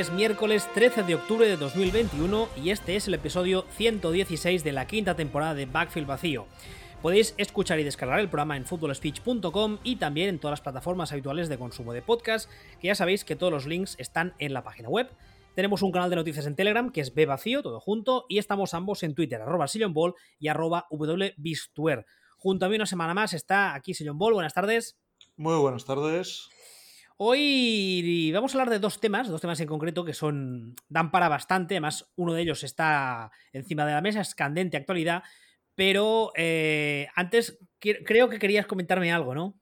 Es miércoles 13 de octubre de 2021 y este es el episodio 116 de la quinta temporada de Backfield Vacío. Podéis escuchar y descargar el programa en footballspeech.com y también en todas las plataformas habituales de consumo de podcast, que ya sabéis que todos los links están en la página web. Tenemos un canal de noticias en Telegram que es Vacío, todo junto, y estamos ambos en Twitter, arroba Ball y arroba. Junto a mí una semana más está aquí Sillon Ball, buenas tardes. Muy buenas tardes. Hoy vamos a hablar de dos temas, dos temas en concreto que son dan para bastante. Además, uno de ellos está encima de la mesa, es candente actualidad. Pero eh, antes creo que querías comentarme algo, ¿no?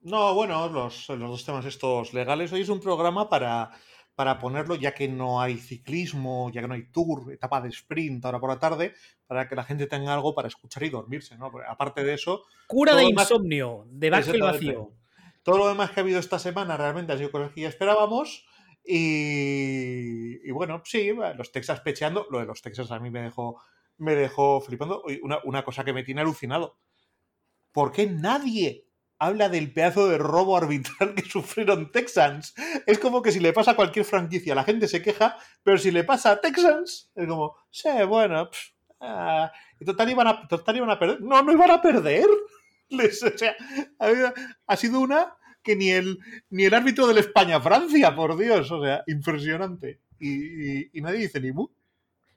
No, bueno, los, los, dos temas estos legales. Hoy es un programa para, para ponerlo, ya que no hay ciclismo, ya que no hay tour, etapa de sprint ahora por la tarde, para que la gente tenga algo para escuchar y dormirse, ¿no? aparte de eso. Cura de insomnio, de backfield vacío. Todo lo demás que ha habido esta semana realmente ha sido cosas que ya esperábamos. Y, bueno, sí, los Texas pecheando. Lo de los Texas a mí me dejó, me dejó flipando. Una, una cosa que me tiene alucinado. ¿Por qué nadie habla del pedazo de robo arbitral que sufrieron Texans. Es como que si le pasa a cualquier franquicia, la gente se queja, pero si le pasa a Texans, es como, sí, bueno, ah, total, iban a, total iban a perder. No, no iban a perder. O sea, ha, sido una que ni el, ni el árbitro del España-Francia, por Dios, o sea, impresionante. Y, nadie dice ni mu.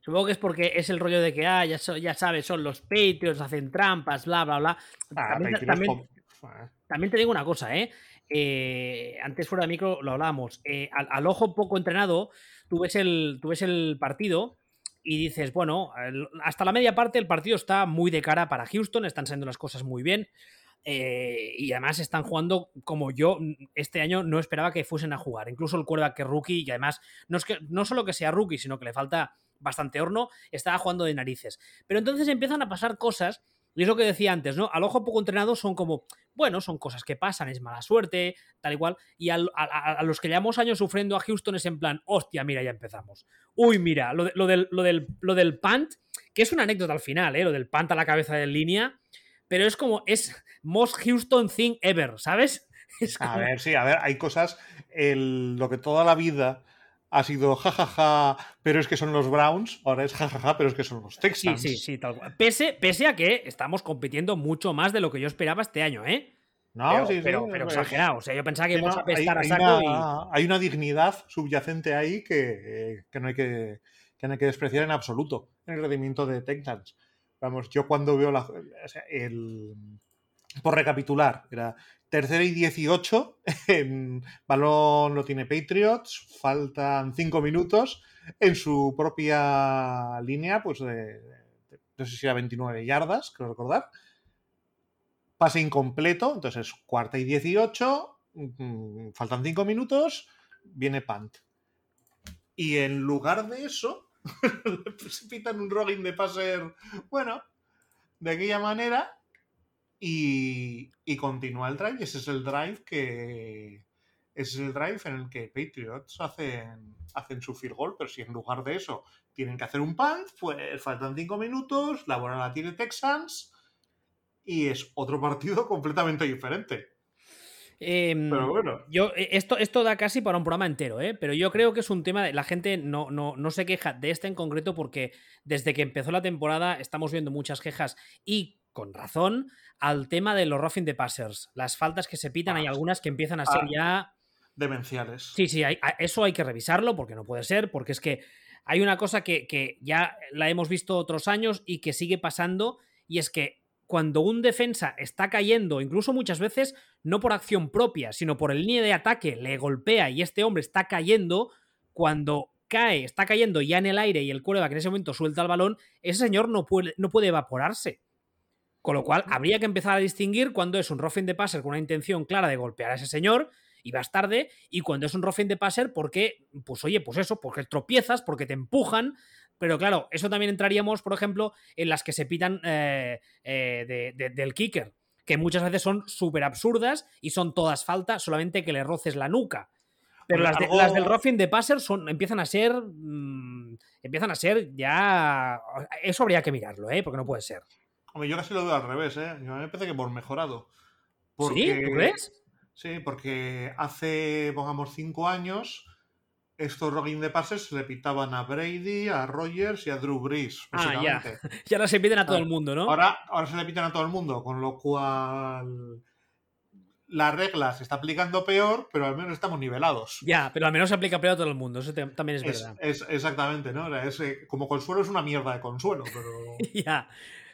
Supongo que es porque es el rollo de que, ah, ya, ya sabes, son los Patriots, hacen trampas, bla, bla, bla. Ah, también, te digo una cosa, ¿eh? ¿eh? antes fuera de micro lo hablábamos. Eh, al, ojo poco entrenado, tú ves el, tú ves el partido y dices, bueno, hasta la media parte el partido está muy de cara para Houston, están saliendo las cosas muy bien. Eh, y además están jugando como yo este año no esperaba que fuesen a jugar. Incluso el cuerda que rookie, y además no, es que, no solo que sea rookie, sino que le falta bastante horno, estaba jugando de narices. Pero entonces empiezan a pasar cosas y es lo que decía antes, ¿no? Al ojo poco entrenado son como, bueno, son cosas que pasan, es mala suerte, tal y cual. Y a, los que llevamos años sufriendo a Houston es en plan, hostia, mira, ya empezamos. Uy, mira, lo, del, lo, del, lo del punt, que es una anécdota al final, ¿eh? Lo del punt a la cabeza de línea, pero es como, es most Houston thing ever, ¿sabes? A ver, sí, a ver, hay cosas, lo que toda la vida ha sido jajaja, pero es que son los Browns, ahora es jajaja, pero es que son los Texans. Sí, sí, sí, tal cual. Pese, pese a que estamos compitiendo mucho más de lo que yo esperaba este año, ¿eh? No, pero, sí, pero, pero, exagerado. O sea, yo pensaba que íbamos a pescar hay, a saco una, hay una dignidad subyacente ahí que, que, no hay que, que no hay que despreciar en absoluto en el rendimiento de Texans. Vamos, yo cuando veo la, o sea, el por recapitular, era tercera y 18, en balón lo tiene Patriots, faltan 5 minutos en su propia línea, pues de, no sé si era 29 yardas, creo recordar. Pase incompleto, entonces cuarta y 18, mm, faltan 5 minutos, viene Pant. Y en lugar de eso, se pitan un rolling de paser, bueno, de aquella manera, y, continúa el drive. Y ese es el drive que. Ese es el drive en el que Patriots hacen, hacen su field goal, pero si en lugar de eso tienen que hacer un punt, pues faltan cinco minutos, la bola la tiene Texans y es otro partido completamente diferente. Em, pero bueno. Yo, e, esto, esto da casi para un programa entero, ¿eh? pero yo creo que es un tema de. La gente no, no, no se queja de este en concreto porque desde que empezó la temporada estamos viendo muchas quejas y con razón, al tema de los roughing the passers. Las faltas que se pitan, hay algunas que empiezan a ser ah, ya... Demenciales. Sí, sí, eso hay que revisarlo porque no puede ser, porque es que hay una cosa que, que ya la hemos visto otros años y que sigue pasando, y es que cuando un defensa está cayendo, incluso muchas veces no por acción propia, sino por el línea de ataque, le golpea y este hombre está cayendo, cuando cae, está cayendo ya en el aire y el que en ese momento suelta el balón, ese señor no puede, no puede evaporarse. Con lo cual, habría que empezar a distinguir cuando es un roughing de passer con una intención clara de golpear a ese señor y vas tarde, y cuando es un roughing de passer porque, pues oye, pues eso, porque tropiezas, porque te empujan, pero claro, eso también entraríamos, por ejemplo, en las que se pitan eh, eh, del kicker, que muchas veces son súper absurdas y son todas falta, solamente que le roces la nuca. Pero las, del roughing de passer son, empiezan a ser. Mm, empiezan a ser ya. Eso habría que mirarlo, ¿eh? Porque no puede ser. Hombre, yo casi lo veo al revés, ¿eh? Yo me parece que por mejorado. ¿Sí? ¿Tú crees? Sí, porque hace, pongamos, cinco años estos rogin de pases se le pitaban a Brady, a Rogers y a Drew Brees. Ah, ya. Y ahora se piden a todo el mundo, ¿no? Ahora, ahora se le piden a todo el mundo, con lo cual la regla se está aplicando peor, pero al menos estamos nivelados. Ya, pero al menos se aplica peor a todo el mundo, eso también es, verdad. Es, exactamente, ¿no? como consuelo es una mierda de consuelo, pero... ya.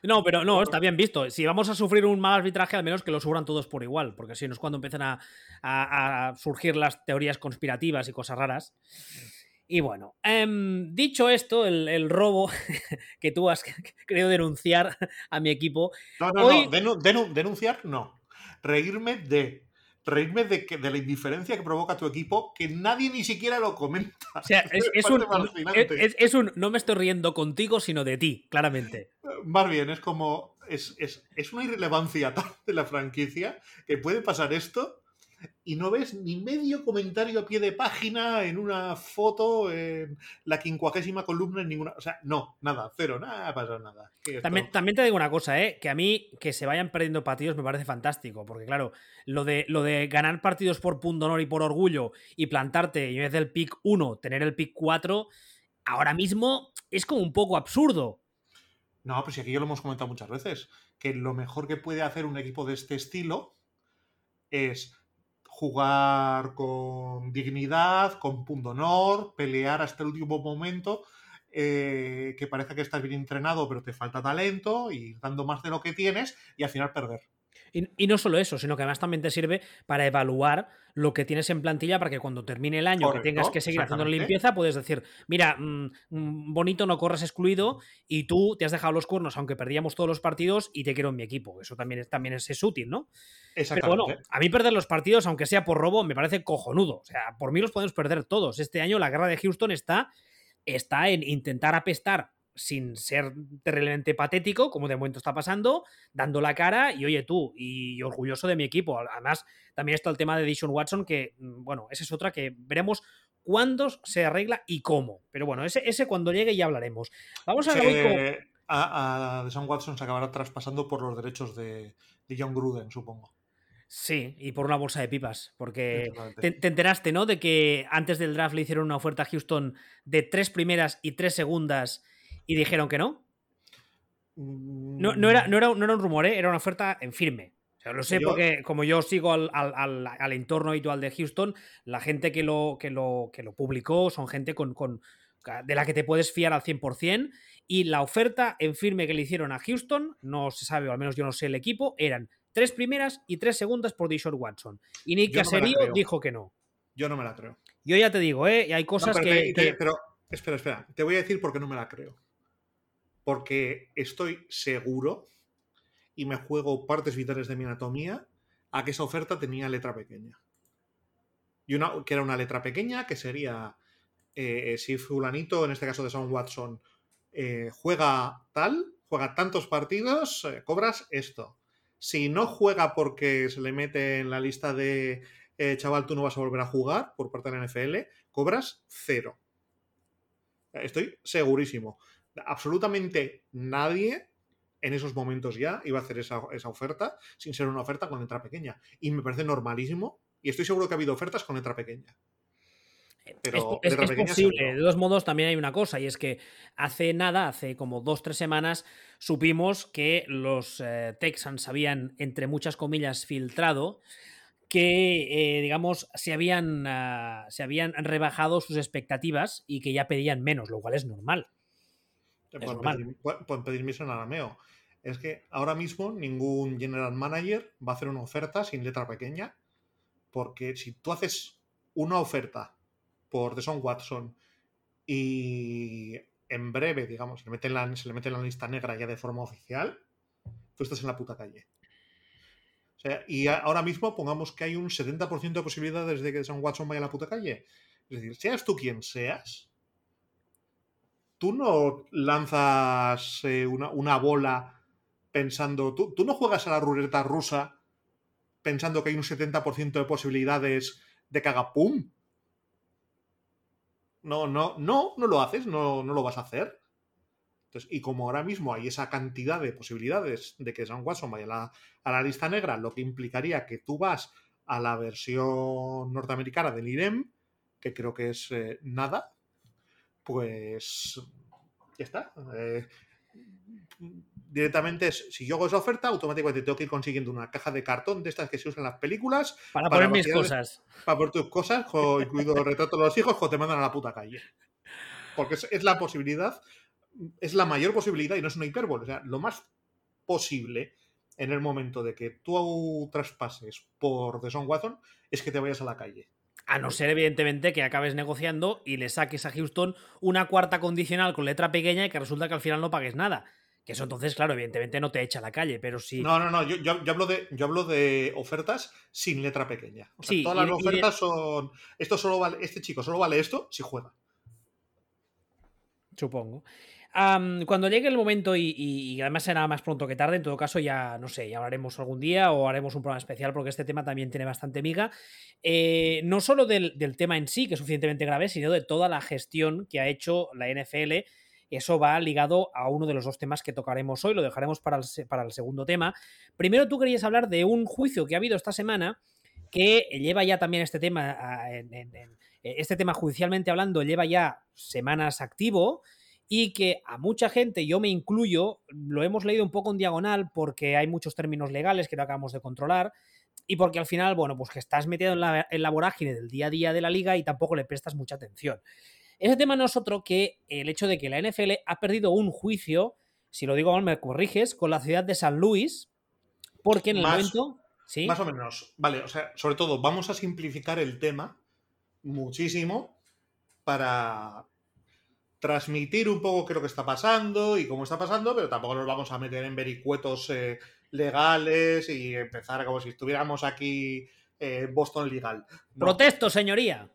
No, pero no, está bien visto. Si vamos a sufrir un mal arbitraje, al menos que lo sufran todos por igual, porque si no es cuando empiezan a, surgir las teorías conspirativas y cosas raras. Y bueno, em, dicho esto, el, robo que tú has querido denunciar a mi equipo. No, no, no, denunciar no. Reírme de reírme de, que, de la indiferencia que provoca tu equipo, que nadie ni siquiera lo comenta. O sea, es, un, es, un, no me estoy riendo contigo, sino de ti, claramente. Más bien, es como, es, es una irrelevancia tal de la franquicia que puede pasar esto y no ves ni medio comentario a pie de página en una foto, en la quincuagésima columna, en ninguna. O sea, no, nada, cero, nada, pasa nada. También, también, te digo una cosa, ¿eh? que a mí que se vayan perdiendo partidos me parece fantástico, porque claro, lo de, lo de ganar partidos por punto honor y por orgullo y plantarte y en vez del pick 1 tener el pick 4, ahora mismo es como un poco absurdo. No, pues aquí ya lo hemos comentado muchas veces, que lo mejor que puede hacer un equipo de este estilo es jugar con dignidad, con punto honor, pelear hasta el último momento, eh, que parece que estás bien entrenado pero te falta talento y dando más de lo que tienes y al final perder. Y, no solo eso, sino que además también te sirve para evaluar lo que tienes en plantilla para que cuando termine el año que tengas que seguir haciendo la limpieza, puedes decir, mira, mm, mm, bonito, no corras excluido y tú te has dejado los cuernos aunque perdíamos todos los partidos y te quiero en mi equipo. Eso también es, también es, útil, ¿no? Pero bueno, a mí perder los partidos, aunque sea por robo, me parece cojonudo. O sea, por mí los podemos perder todos. Este año la guerra de Houston está, está en intentar apestar sin ser terriblemente patético, como de momento está pasando, dando la cara y oye tú, y orgulloso de mi equipo. Además, también está el tema de Dishon Watson, que, mm, bueno, esa es otra que veremos cuándo se arregla y cómo. Pero bueno, ese, ese cuando llegue ya hablaremos. Vamos a ver A, a Watson se acabará traspasando por los derechos de, de John Gruden, supongo. Sí, y por una bolsa de pipas, porque te, te, enteraste, ¿no? De que antes del draft le hicieron una oferta a Houston de tres primeras y tres segundas y dijeron que no. No, no, era, no, era, no era un rumor, ¿eh? era una oferta en firme. O sea, lo sé porque como yo sigo al, al, al, entorno habitual de Houston, la gente que lo, que lo, que lo publicó son gente con, con, de la que te puedes fiar al 100%. Y la oferta en firme que le hicieron a Houston, no se sabe, o al menos yo no sé el equipo, eran tres primeras y tres segundas por Dishon Watson. Y Nick Caserio dijo que no. Yo no me la creo. Yo ya te digo, ¿eh? Y hay cosas que, Pero, espera, espera. Te voy a decir por qué no me la creo porque estoy seguro y me juego partes vitales de mi anatomía a que esa oferta tenía letra pequeña. Y una, que era una letra pequeña que sería eh, si fulanito, en este caso de Sam Watson, eh, juega tal, juega tantos partidos, eh, cobras esto. Si no juega porque se le mete en la lista de chaval, tú no vas a volver a jugar por parte de la NFL, cobras cero. Estoy segurísimo absolutamente nadie en esos momentos ya iba a hacer esa, oferta sin ser una oferta con letra pequeña. Y me parece normalísimo. Y estoy seguro que ha habido ofertas con letra pequeña. Pero es, posible. De todos modos, también hay una cosa, y es que hace nada, hace como dos, tres semanas, supimos que los eh, Texans habían, entre muchas comillas, filtrado que, eh, digamos, se habían, ah, se habían rebajado sus expectativas y que ya pedían menos, lo cual es normal. Pueden pedir, pueden pedir en arameo. Es que ahora mismo ningún general manager va a hacer una oferta sin letra pequeña, porque si tú haces una oferta por Deson Watson y en breve, digamos, se le, mete en la, se le mete en la lista negra ya de forma oficial, tú estás en la puta calle. O sea, y ahora mismo pongamos que hay un 70% de posibilidades de que Deson Watson vaya a la puta calle. Es decir, seas tú quien seas, tú no lanzas eh, una, bola pensando, tú, tú, no juegas a la ruleta rusa pensando que hay un 70% de posibilidades de que haga pum. No, no, no, no lo haces, no, no lo vas a hacer. Y como ahora mismo hay esa cantidad de posibilidades de que Sam Watson vaya a la, a la lista negra, lo que implicaría que tú vas a la versión norteamericana del IREM, que creo que es eh, nada, pues ya está. Eh, directamente, si yo hago esa oferta, automáticamente tengo que ir consiguiendo una caja de cartón de estas que se usan en las películas. Para, poner mis cosas. Para poner tus cosas, incluido el retrato de los hijos, o te mandan a la puta calle. Porque es, la posibilidad, es la mayor posibilidad, y no es una hipérbole, o sea, lo más posible en el momento de que tú traspases por The Son Watson es que te vayas a la calle. A no ser, evidentemente, que acabes negociando y le saques a Houston una cuarta condicional con letra pequeña y que resulta que al final no pagues nada. Que eso entonces, claro, evidentemente no te echa a la calle, pero sí. No, no, no, yo, hablo, de, yo hablo de ofertas sin letra pequeña. todas las ofertas son. Esto solo vale, este chico solo vale esto si juega. Supongo cuando llegue el momento y, además será más pronto que tarde, en todo caso ya no sé, ya hablaremos algún día o haremos un programa especial porque este tema también tiene bastante miga. Eh, no solo del, tema en sí, que es suficientemente grave, sino de toda la gestión que ha hecho la NFL. Eso va ligado a uno de los dos temas que tocaremos hoy, lo dejaremos para el, para el segundo tema. Primero tú querías hablar de un juicio que ha habido esta semana que lleva ya también este tema, este tema judicialmente hablando, lleva ya semanas activo y que a mucha gente, yo me incluyo, lo hemos leído un poco en diagonal porque hay muchos términos legales que no acabamos de controlar y porque al final, bueno, pues que estás metido en la, vorágine del día a día de la liga y tampoco le prestas mucha atención. Ese tema no es otro que el hecho de que la NFL ha perdido un juicio, si lo digo mal me corriges, con la ciudad de San Luis, porque en el momento... ¿sí? Más o menos, vale, o sea, sobre todo vamos a simplificar el tema muchísimo para, transmitir un poco qué es lo que está pasando y cómo está pasando, pero tampoco nos vamos a meter en vericuetos eh, legales y empezar como si estuviéramos aquí en Boston Legal. Protesto, señoría.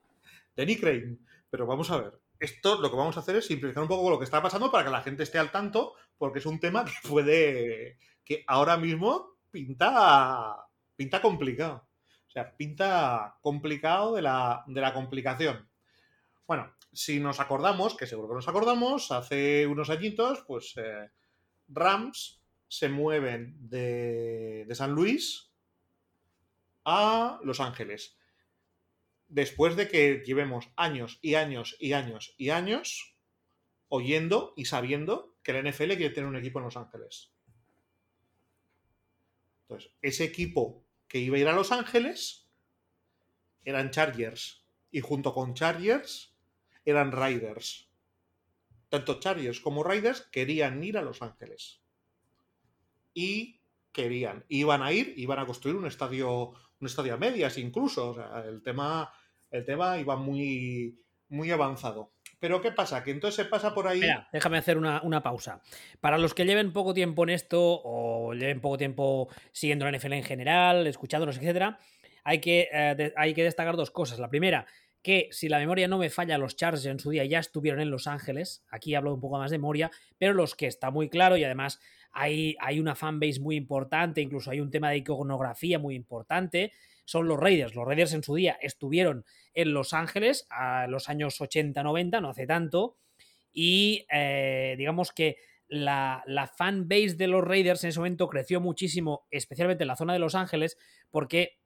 Denny Crane. Pero vamos a ver. Esto lo que vamos a hacer es simplificar un poco lo que está pasando para que la gente esté al tanto, porque es un tema que puede. que ahora mismo pinta. pinta complicado. O sea, pinta complicado de la, de la complicación. Bueno, si nos acordamos, que seguro que nos acordamos, hace unos añitos, pues eh, Rams se mueven de, de San Luis a Los Ángeles. Después de que llevemos años y años y años y años oyendo y sabiendo que la NFL quiere tener un equipo en Los Ángeles. Entonces, ese equipo que iba a ir a Los Ángeles eran Chargers. Y junto con Chargers eran Riders. Tanto Chargers como Riders querían ir a Los Ángeles. Y querían, iban a ir, iban a construir un estadio, un estadio a medias incluso. O sea, el tema, el tema iba muy, muy avanzado. Pero ¿qué pasa? Que entonces se pasa por ahí. déjame hacer una, pausa. Para los que lleven poco tiempo en esto o lleven poco tiempo siguiendo la NFL en general, escuchándonos, etcétera, hay que, eh, hay que destacar dos cosas. La primera, que si la memoria no me falla, los Chargers en su día ya estuvieron en Los Ángeles. Aquí hablo un poco más de memoria, pero los que está muy claro y además hay, hay una fanbase muy importante, incluso hay un tema de iconografía muy importante, son los Raiders. Los Raiders en su día estuvieron en Los Ángeles a los años 80-90, no hace tanto, y eh, digamos que la, la fanbase de los Raiders en ese momento creció muchísimo, especialmente en la zona de Los Ángeles, porque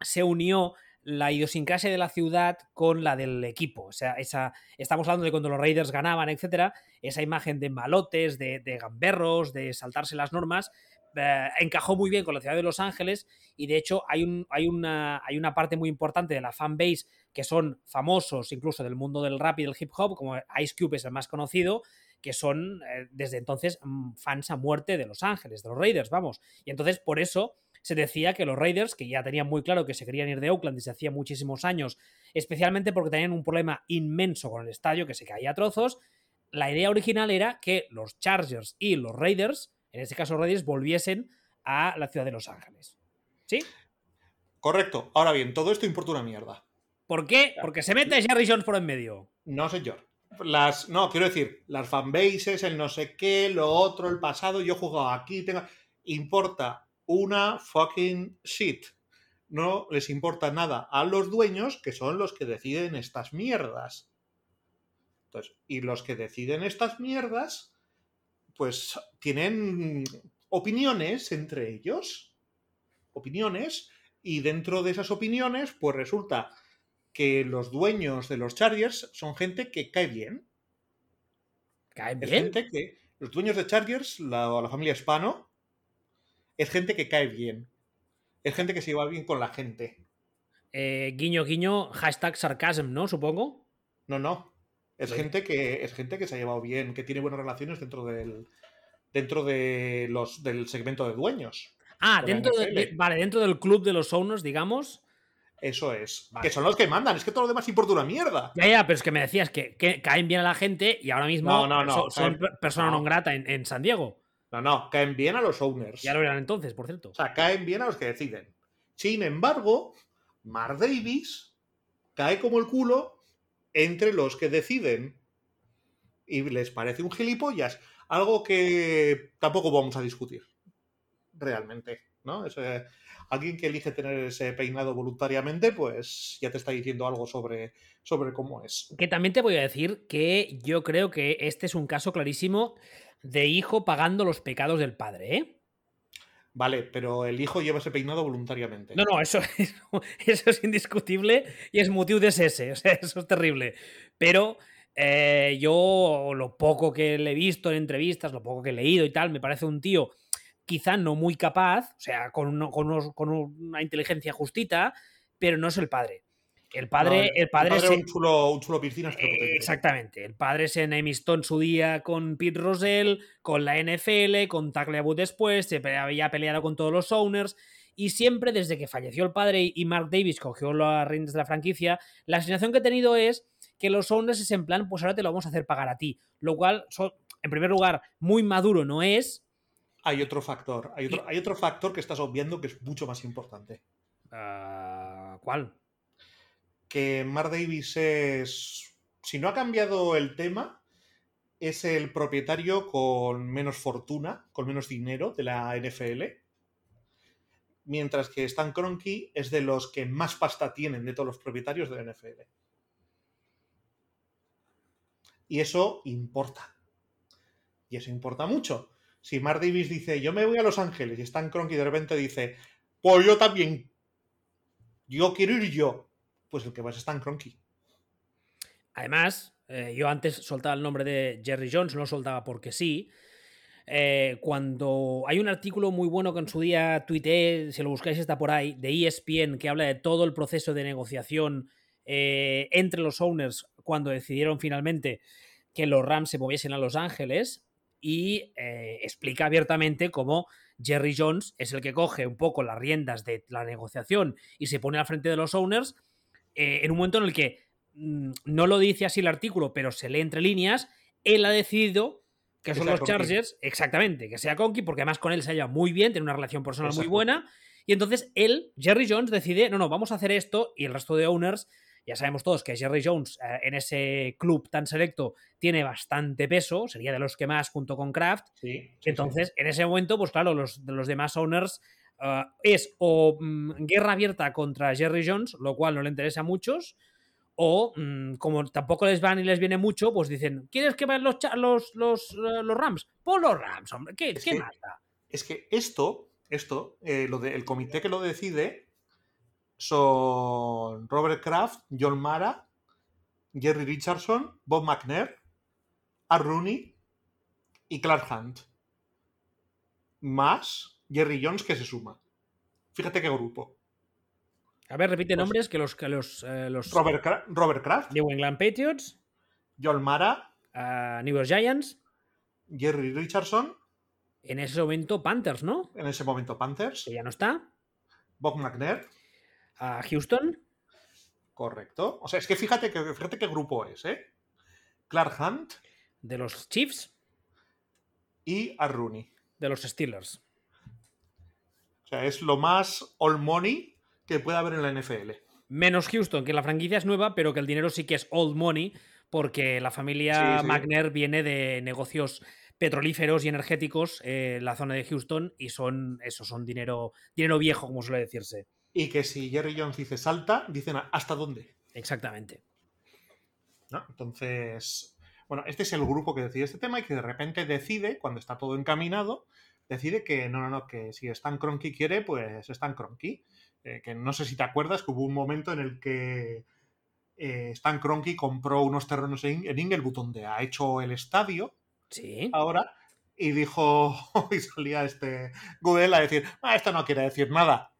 se unió la idiosincrasia de la ciudad con la del equipo. O sea, esa, estamos hablando de cuando los Raiders ganaban, etcétera, esa imagen de malotes, de, gamberros, de saltarse las normas, eh, encajó muy bien con la ciudad de Los Ángeles y de hecho hay, un, hay, una, hay una parte muy importante de la fanbase que son famosos incluso del mundo del rap y del hip hop, como Ice Cube es el más conocido, que son eh, desde entonces mm, fans a muerte de Los Ángeles, de los Raiders, vamos. Y entonces por eso se decía que los Raiders, que ya tenían muy claro que se querían ir de Oakland desde hacía muchísimos años, especialmente porque tenían un problema inmenso con el estadio que se caía a trozos, la idea original era que los Chargers y los Raiders, en este caso Raiders, volviesen a la ciudad de Los Ángeles. ¿Sí? Correcto. Ahora bien, todo esto importa una mierda. ¿Por qué? Porque se mete Jerry Jones por en medio. No, señor. Las, no, quiero decir, las fanbases, el no sé qué, lo otro, el pasado, yo he jugado aquí, tengo... Importa una fucking shit. No les importa nada a los dueños, que son los que deciden estas mierdas. Entonces, y los que deciden estas mierdas, pues tienen opiniones entre ellos. Opiniones. Y dentro de esas opiniones, pues resulta que los dueños de los Chargers son gente que cae bien. ¿Cae bien? gente que. Los dueños de Chargers, la, la familia Hispano, es gente que cae bien. Es gente que se lleva bien con la gente. Eh, guiño, guiño, hashtag sarcasm, ¿no? Supongo. No, no. Es gente que. Es gente que se ha llevado bien, que tiene buenas relaciones dentro del. dentro de los. del segmento de dueños. Ah, dentro de, vale, dentro del club de los owners, digamos. Eso es. Que son los que mandan, es que todo lo demás importa una mierda. Ya, ya, pero es que me decías que, caen bien a la gente y ahora mismo no, no, no, son, personas no. grata en, San Diego. No, no, caen bien a los owners. Ya lo eran entonces, por cierto. O sea, caen bien a los que deciden. Sin embargo, Mar Davis cae como el culo entre los que deciden. Y les parece un gilipollas. Algo que tampoco vamos a discutir. Realmente. ¿No? Eso, alguien que elige tener ese peinado voluntariamente, pues ya te está diciendo algo sobre, sobre cómo es. Que también te voy a decir que yo creo que este es un caso clarísimo de hijo pagando los pecados del padre, ¿eh? Vale, pero el hijo lleva ese peinado voluntariamente. No, no, eso, eso, es indiscutible y es motivo de ese, o sea, eso es terrible. Pero eh, yo lo poco que le he visto en entrevistas, lo poco que he leído y tal, me parece un tío quizá no muy capaz, o sea, con, con, una inteligencia justita, pero no es el padre. El padre, el, padre, es un chulo, un chulo piscina. Eh, exactamente. El padre se enemistó en su día con Pete Rosell, con la NFL, con Tackle después, se había peleado con todos los owners. Y siempre, desde que falleció el padre y Mark Davis cogió las reinas de la franquicia, la sensación que he tenido es que los owners es en plan, pues ahora te lo vamos a hacer pagar a ti. Lo cual, en primer lugar, muy maduro no es, hay otro factor. Hay otro, hay otro factor que estás obviando que es mucho más importante. Ah, ¿Cuál? Que Mar Davis es. Si no ha cambiado el tema, es el propietario con menos fortuna, con menos dinero de la NFL. Mientras que Stan Kroenke es de los que más pasta tienen de todos los propietarios de la NFL. Y eso importa. Y eso importa mucho si Mar Davis dice, yo me voy a Los Ángeles y Stan Kroenke de repente dice, pues yo también, yo quiero ir yo, pues el que va es Stan Kroenke. Además, eh, yo antes soltaba el nombre de Jerry Jones, no lo soltaba porque sí. Eh, cuando hay un artículo muy bueno que en su día tuiteé, si lo buscáis está por ahí, de ESPN, que habla de todo el proceso de negociación eh, entre los owners cuando decidieron finalmente que los Rams se moviesen a Los Ángeles y eh, explica abiertamente cómo Jerry Jones es el que coge un poco las riendas de la negociación y se pone al frente de los owners eh, en un momento en el que mm, no lo dice así el artículo, pero se lee entre líneas, él ha decidido que, son los Chargers, exactamente, que sea Conky, porque además con él se halla muy bien, tiene una relación personal muy buena, y entonces él, Jerry Jones, decide, no, no, vamos a hacer esto, y el resto de owners ya sabemos todos que Jerry Jones eh, en ese club tan selecto tiene bastante peso, sería de los que más junto con Kraft. Entonces, en ese momento, pues claro, los, los demás owners eh, es o mm, guerra abierta contra Jerry Jones, lo cual no le interesa a muchos, o mm, como tampoco les van y les viene mucho, pues dicen, ¿quieres que vayan los, los, los, eh, los, Rams? Pon los Rams, hombre, ¿qué, ¿qué Es que esto, esto, lo de, el comité que lo decide, son Robert Kraft, John Mara, Jerry Richardson, Bob McNair, Art Rooney y Clark Hunt. Más Jerry Jones que se suma. Fíjate qué grupo. A ver, repite pues nombres que los. Que los, eh, los... Robert, Robert, Kraft. New England Patriots. John Mara. Uh, New York Giants. Jerry Richardson. En ese momento Panthers, ¿no? En ese momento Panthers. Que ya no está. Bob McNair a Houston. Correcto. O sea, es que fíjate, que fíjate qué grupo es, ¿eh? Clark Hunt. De los Chiefs. Y a Rooney. De los Steelers. O sea, es lo más all money que puede haber en la NFL. Menos Houston, que la franquicia es nueva, pero que el dinero sí que es old money, porque la familia Magner viene de negocios petrolíferos y energéticos en la zona de Houston y son eso, son dinero, dinero viejo, como suele decirse. Y que si Jerry Jones dice salta, dicen hasta dónde. Exactamente. Entonces, bueno, este es el grupo que decide este tema y que de repente decide, cuando está todo encaminado, decide que no, no, no, que si Stan Kroenke quiere, pues Stan Kroenke. Eh, que no sé si te acuerdas que hubo un momento en el que eh, Stan Kroenke compró unos terrenos en, en Inglewood donde ha hecho el estadio. Sí. Ahora. Y dijo, y salía este Google a decir, ah, esto no quiere decir nada.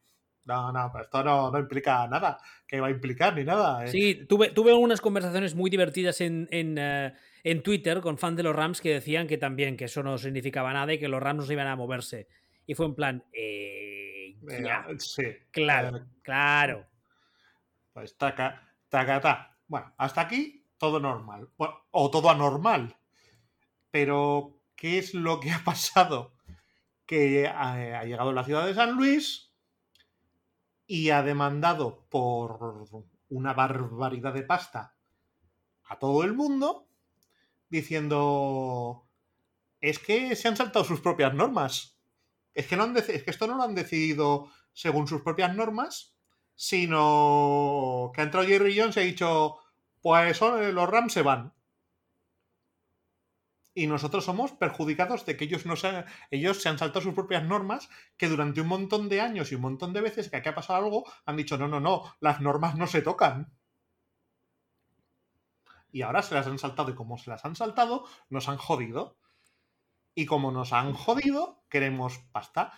No, no, pues esto no, implica nada. que va a implicar ni nada? Eh. Sí, tuve, tuve unas conversaciones muy divertidas en, en, eh, en, Twitter con fans de los Rams que decían que también que eso no significaba nada y que los Rams no iban a moverse. Y fue en plan, eh, sí. Claro, claro. Pues taca, taca, ta. Bueno, hasta aquí todo normal. o todo anormal. Pero, ¿qué es lo que ha pasado? Que ha, ha llegado a la ciudad de San Luis y ha demandado por una barbaridad de pasta a todo el mundo diciendo es que se han saltado sus propias normas. Es que, esto no lo han decidido según sus propias normas, sino que ha entrado Jerry Jones y ha dicho, pues los Rams se van y nosotros somos perjudicados de que ellos no se, ellos se han saltado sus propias normas, que durante un montón de años y un montón de veces que aquí ha pasado algo, han dicho, no, no, no, las normas no se tocan. Y ahora se las han saltado y como se las han saltado, nos han jodido. Y como nos han jodido, queremos pasta.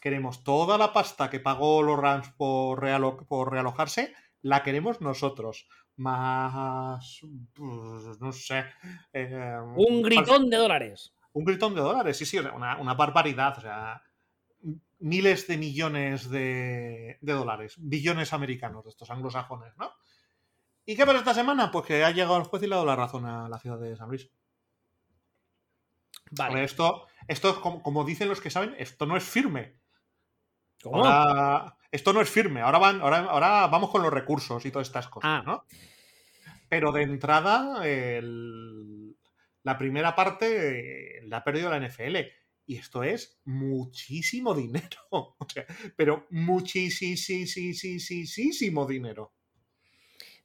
Queremos toda la pasta que pagó los Rams por, por realojarse, la queremos nosotros más, pues, no sé. Eh, un gritón de dólares. Un gritón de dólares, sí, sí, una, una barbaridad, o sea, miles de millones de, de, dólares, billones americanos de estos anglosajones, ¿no? ¿Y qué pasa esta semana? Pues que ha llegado el juez y le ha dado la razón a la ciudad de San Luis. Vale. esto, esto como, como, dicen los que saben, esto no es firme. ¿Cómo? Esto no es firme. Ahora, van, ahora, ahora vamos con los recursos y todas estas cosas, ah. ¿no? Pero de entrada, la primera parte eh, la ha perdido la NFL. Y esto es muchísimo dinero. pero muchísimo dinero.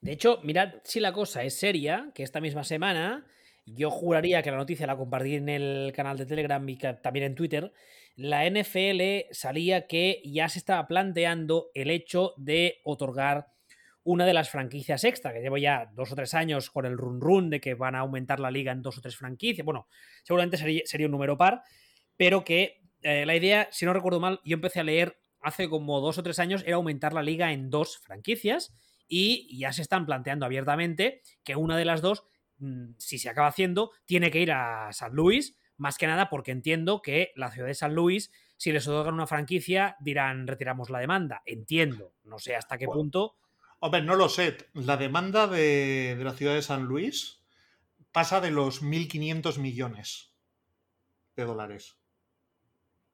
De hecho, mirad si la cosa es seria, que esta misma semana yo juraría que la noticia la compartí en el canal de Telegram y también en Twitter. La NFL salía que ya se estaba planteando el hecho de otorgar una de las franquicias extra, que llevo ya dos o tres años con el run run de que van a aumentar la liga en dos o tres franquicias. Bueno, seguramente sería, un número par, pero que eh, la idea, si no recuerdo mal, yo empecé a leer hace como dos o tres años, era aumentar la liga en dos franquicias y ya se están planteando abiertamente que una de las dos, mm, si se acaba haciendo, tiene que ir a San Luis, más que nada porque entiendo que la ciudad de San Luis, si les otorgan una franquicia, dirán retiramos la demanda. Entiendo, no sé hasta qué punto Hombre, no lo sé. La demanda de, la ciudad de San Luis pasa de los 1.500 millones de dólares.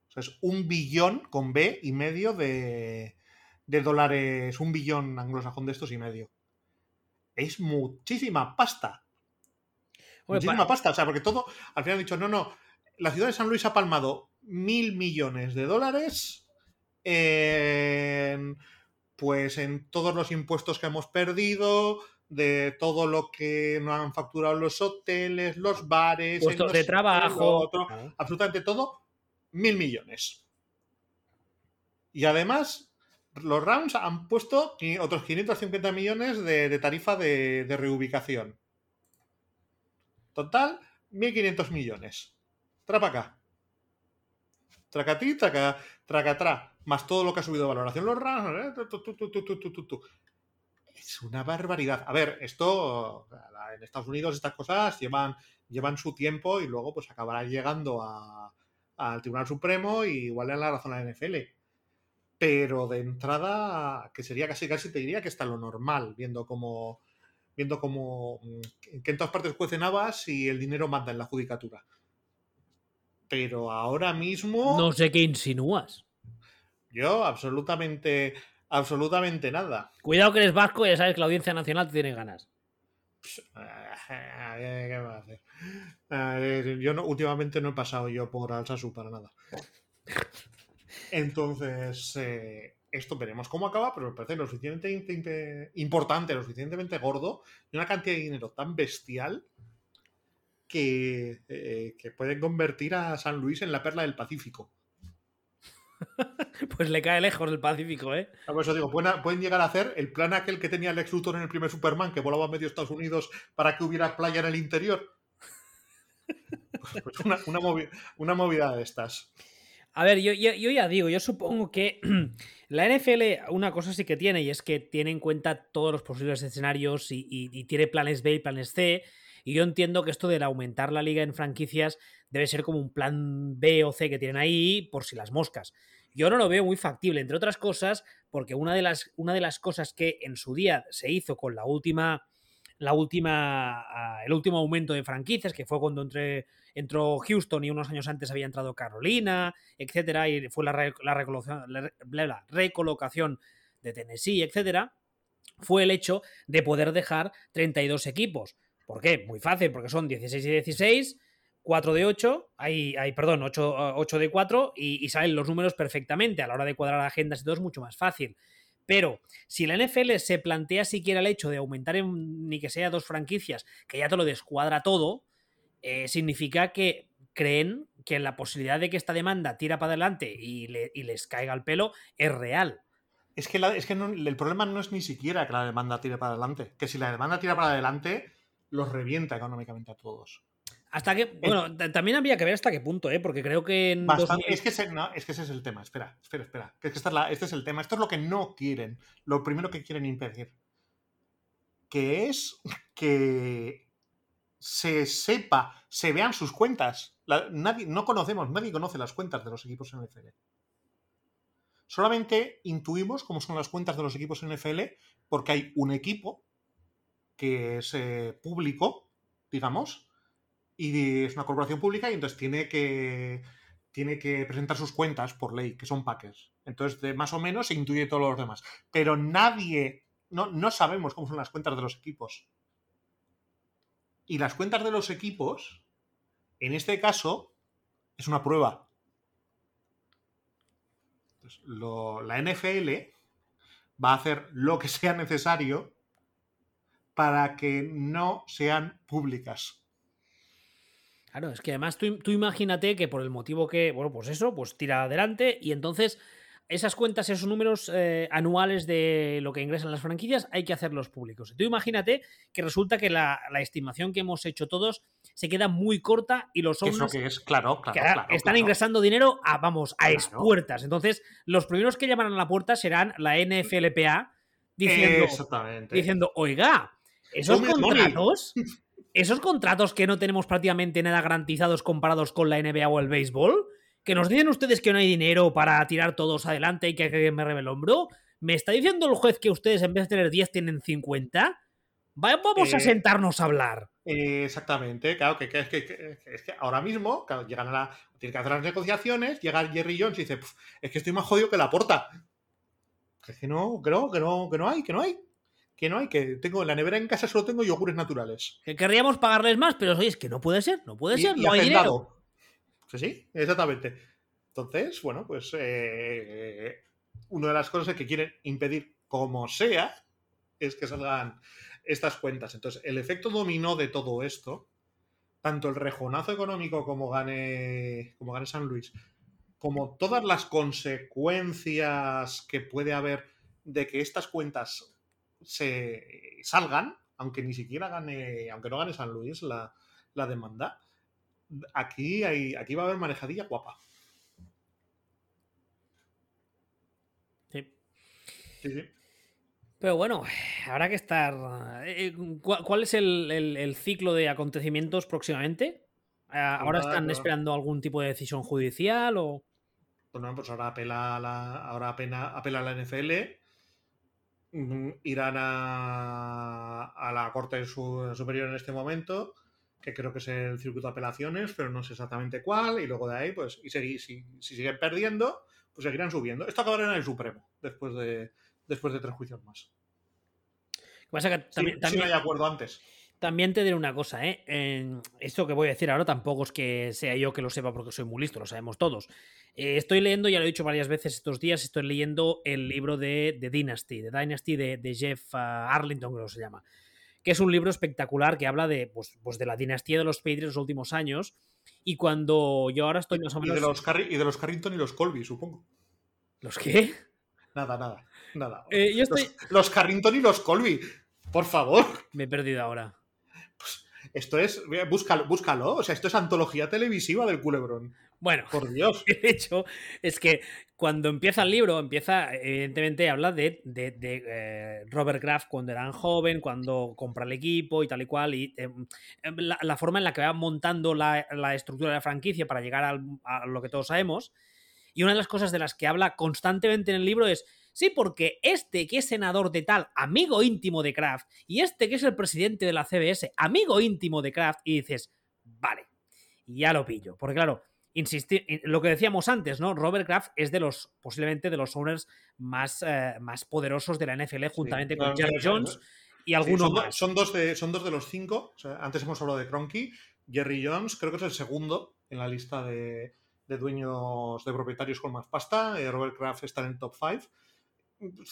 O sea, es un billón con B y medio de, de dólares, un billón anglosajón de estos y medio. Es muchísima pasta. Muchísima pasta. O sea, porque todo, al final han dicho, no, no, la ciudad de San Luis ha palmado mil millones de dólares en pues en todos los impuestos que hemos perdido, de todo lo que no han facturado los hoteles, los bares, puestos de trabajo, absolutamente todo, mil millones. Y además, los Rams han puesto otros 550 millones de, tarifa de, de, reubicación. Total, 1.500 millones. Trapa acá. Tracatí, traca, tracatrá más todo lo que ha subido valoración los Rams. Es una barbaridad. A ver, esto en Estados Unidos estas cosas llevan, llevan su tiempo y luego pues acabará llegando al Tribunal Supremo y igual le la razón a la NFL. Pero de entrada, que sería casi casi te diría que está lo normal, viendo cómo viendo cómo que en todas partes cuecen habas y el dinero manda en la judicatura. Pero ahora mismo. No sé qué insinúas. Yo, absolutamente, absolutamente nada. Cuidado que eres vasco y ya sabes que la Audiencia Nacional te tiene ganas. ¿Qué va a hacer? Eh, yo no, últimamente no he pasado yo por Alsasu para nada. Entonces, eh, esto veremos cómo acaba, pero me parece lo suficientemente importante, lo suficientemente gordo, y una cantidad de dinero tan bestial que, eh, que pueden convertir a San Luis en la perla del Pacífico. pues le cae lejos del Pacífico, ¿eh? Por eso digo, pueden, llegar a hacer el plan aquel que tenía Lex Luthor en el primer Superman, que volaba a medio Estados Unidos para que hubiera playa en el interior. Pues, pues una, una, movida de estas. A ver, yo, ya digo, yo supongo que la NFL una cosa sí que tiene y es que tiene en cuenta todos los posibles escenarios y, tiene planes B y planes C. Y yo entiendo que esto de aumentar la liga en franquicias debe ser como un plan B o C que tienen ahí por si las moscas. Yo no lo veo muy factible, entre otras cosas, porque una de las, una de las cosas que en su día se hizo con la última, la última, ah, el último aumento de franquicias, que fue cuando entró Houston y unos años antes había entrado Carolina, etcétera, y fue la, la, recolocación, de Tennessee, etcétera, fue el hecho de poder dejar 32 equipos. ¿Por qué? Muy fácil, porque son 16 y 16 4 de 8, hay, hay perdón, 8, 8 de 4 y, salen los números perfectamente. A la hora de cuadrar agendas y todo es mucho más fácil. Pero si la NFL se plantea siquiera el hecho de aumentar en ni que sea dos franquicias, que ya te lo descuadra todo, eh, significa que creen que la posibilidad de que esta demanda tira para adelante y, les caiga el pelo es real. Es que, es que el problema no es ni siquiera que la demanda tire para adelante. Que si la demanda tira para adelante, los revienta económicamente a todos. Hasta que, bueno, también habría que ver hasta qué punto, ¿eh? Porque creo que en es, que ese, es que ese es el tema. Espera, espera, espera. Que es que este es el tema. Esto es lo que no quieren. Lo primero que quieren impedir. Que es que se sepa, se vean sus cuentas. nadie, no conocemos, nadie conoce las cuentas de los equipos NFL. Solamente intuimos cómo son las cuentas de los equipos NFL porque hay un equipo que es eh, público, digamos, y es una corporación pública y entonces tiene que, tiene que presentar sus cuentas por ley, que son Packers. Entonces, más o menos se intuye todos los demás. Pero nadie, no, no sabemos cómo son las cuentas de los equipos. Y las cuentas de los equipos, en este caso, es una prueba. la NFL va a hacer lo que sea necesario para que no sean públicas. Claro, es que además tú, imagínate que por el motivo que, bueno, pues eso, pues tira adelante y entonces esas cuentas, esos números eh, anuales de lo que ingresan las franquicias, hay que hacerlos públicos. Tú imagínate que resulta que la, estimación que hemos hecho todos se queda muy corta y los hombres que es, claro, claro, están ingresando dinero a, vamos, a expuertas. Entonces, los primeros que llaman a la puerta serán la NFLPA diciendo, diciendo oiga, esos contratos esos contratos que no tenemos prácticamente nada garantizados comparados con la NBA o el béisbol, que nos dicen ustedes que no hay dinero para tirar todos adelante y que, me revele el hombro, ¿me está diciendo el juez que ustedes en vez de tener 10 tienen 50? Vamos a eh, sentarnos a hablar. exactamente, claro, que, es que, ahora mismo llegan a la, tienen que hacer las negociaciones, llega Jerry Jones y dice, es que estoy más jodido que la porta. Es que no, creo que no, que no hay, que no hay que no hay, que tengo en la nevera en casa solo tengo yogures naturales. Que querríamos pagarles más, pero oye, es que no puede ser, no puede ser, no hay dinero. Sí, sí, exactamente. Entonces, bueno, pues eh, una de las cosas que quieren impedir, como sea, es que salgan estas cuentas. Entonces, el efecto dominó de todo esto, tanto el rejonazo económico como gane, como gane San Luis, como todas las consecuencias que puede haber de que estas cuentas se salgan, aunque ni siquiera gane, aunque no gane San Luis la, demanda, aquí, hay, aquí va a haber manejadilla guapa. Sí. Sí, Pero bueno, habrá que estar. Eh, ¿Cuál es el, ciclo de acontecimientos próximamente? Ah, ¿Ahora están esperando algún tipo de decisión judicial o.? Bueno, pues ahora apela la, ahora apela, apela a la NFL irán a, la Corte Superior en este momento, que creo que es el circuito de apelaciones, pero no sé exactamente cuál, y luego de ahí, pues, y si, si, siguen perdiendo, pues seguirán subiendo. Esto acabará en el Supremo, después de, después de tres juicios más. también, si no hay acuerdo antes. También te diré una cosa, ¿eh? esto que voy a decir ahora tampoco es que sea yo que lo sepa porque soy muy listo, lo sabemos todos. Eh, estoy leyendo, ya lo he dicho varias veces estos días, estoy leyendo el libro de, Dynasty, de Dynasty de, Jeff ah, Arlington, creo que se llama, que es un libro espectacular que habla de, pues, pues de la dinastía de los Patriots los últimos años. Y cuando yo ahora estoy más o menos. Y de los, y de los Carrington y los Colby, supongo. ¿Los qué? Nada, nada, nada. Eh, yo estoy... los, Carrington y los Colby, por favor. Me he perdido ahora. Pues esto es, búscalo, búscalo, o sea, esto es antología televisiva del culebrón. Bueno, por Dios. De hecho, es que cuando empieza el libro, empieza, evidentemente, habla de, de, eh, Robert Kraft cuando era joven, cuando compra el equipo y tal y cual, y eh, la, forma en la que va montando la, estructura de la franquicia para llegar a lo que todos sabemos. Y una de las cosas de las que habla constantemente en el libro es, sí, porque este que es senador de tal, amigo íntimo de Kraft, y este que es el presidente de la CBS, amigo íntimo de Kraft, y dices, vale, ya lo pillo. Porque claro, insistir, lo que decíamos antes, ¿no? Robert Kraft es de los, posiblemente de los owners más, eh, más poderosos de la NFL, juntamente con Jerry Jones y algunos son, más. Son dos, de, son dos de los cinco. antes hemos hablado de Cronky. Jerry Jones creo que es el segundo en la lista de, de dueños, de propietarios con más pasta. Eh, Robert Kraft está en el top 5.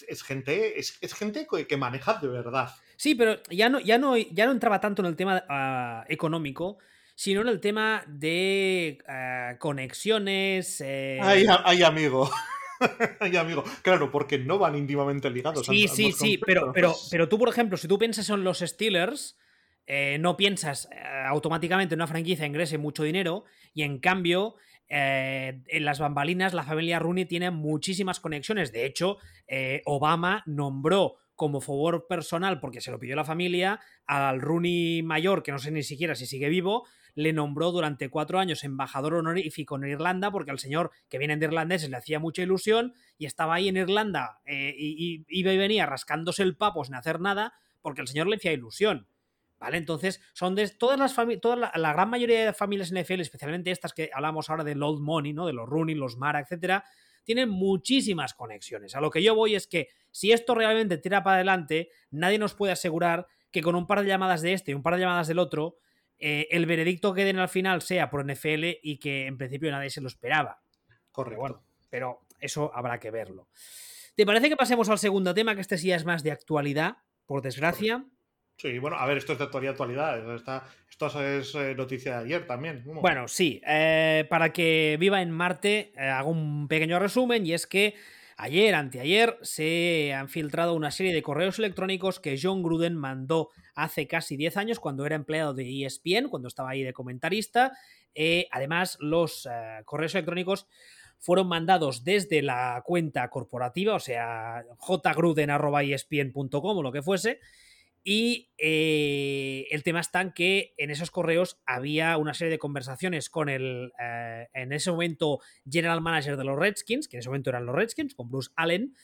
Es gente, es, gente que maneja de verdad. Sí, pero ya no, ya no, ya no entraba tanto en el tema ah, económico, sino en el tema de ah, conexiones. Eh... Ay, amigo. Ay, amigo. Claro, porque no van íntimamente ligados. Sí, sí, sí, pero, pero, pero tú, por ejemplo, si tú piensas en los Steelers, eh, no piensas eh, automáticamente en una franquicia ingrese mucho dinero y en cambio eh, en las bambalinas la familia Rooney tiene muchísimas conexiones. De hecho, Obama nombró como favor personal, porque se lo pidió la familia, al Rooney mayor, que no sé ni siquiera si sigue vivo, le nombró durante cuatro años embajador honorífico en Irlanda, porque al señor que viene de irlandeses le hacía mucha ilusión y estaba ahí en Irlanda eh, y, iba y venía rascándose el papo sin hacer nada, porque el señor le hacía ilusión. ¿Vale? Entonces, son de todas las familias, toda la, gran mayoría de familias NFL, especialmente estas que hablamos ahora del old money, ¿no? De los Rooney, los Mara, etcétera, tienen muchísimas conexiones. A lo que yo voy es que si esto realmente tira para adelante, nadie nos puede asegurar que con un par de llamadas de este y un par de llamadas del otro, eh, el veredicto que den al final sea por NFL y que en principio nadie se lo esperaba. Correcto. Bueno, pero eso habrá que verlo. ¿Te parece que pasemos al segundo tema, que este sí es más de actualidad, por desgracia? Sí, bueno, a ver, esto es de actualidad. esto es eh, noticia de ayer también. Bueno, sí. Eh, para que viva en Marte, eh, hago un pequeño resumen y es que ayer, anteayer, se han filtrado una serie de correos electrónicos que John Gruden mandó hace casi 10 años cuando era empleado de ESPN, cuando estaba ahí de comentarista. además, los correos electrónicos fueron mandados desde la cuenta corporativa, o sea, jgruden.espn.com o lo que fuese, y eh, el tema está en que en esos correos había una serie de conversaciones con el, eh, en ese momento, general manager de los Redskins, que en ese momento eran los Redskins, con Bruce Allen,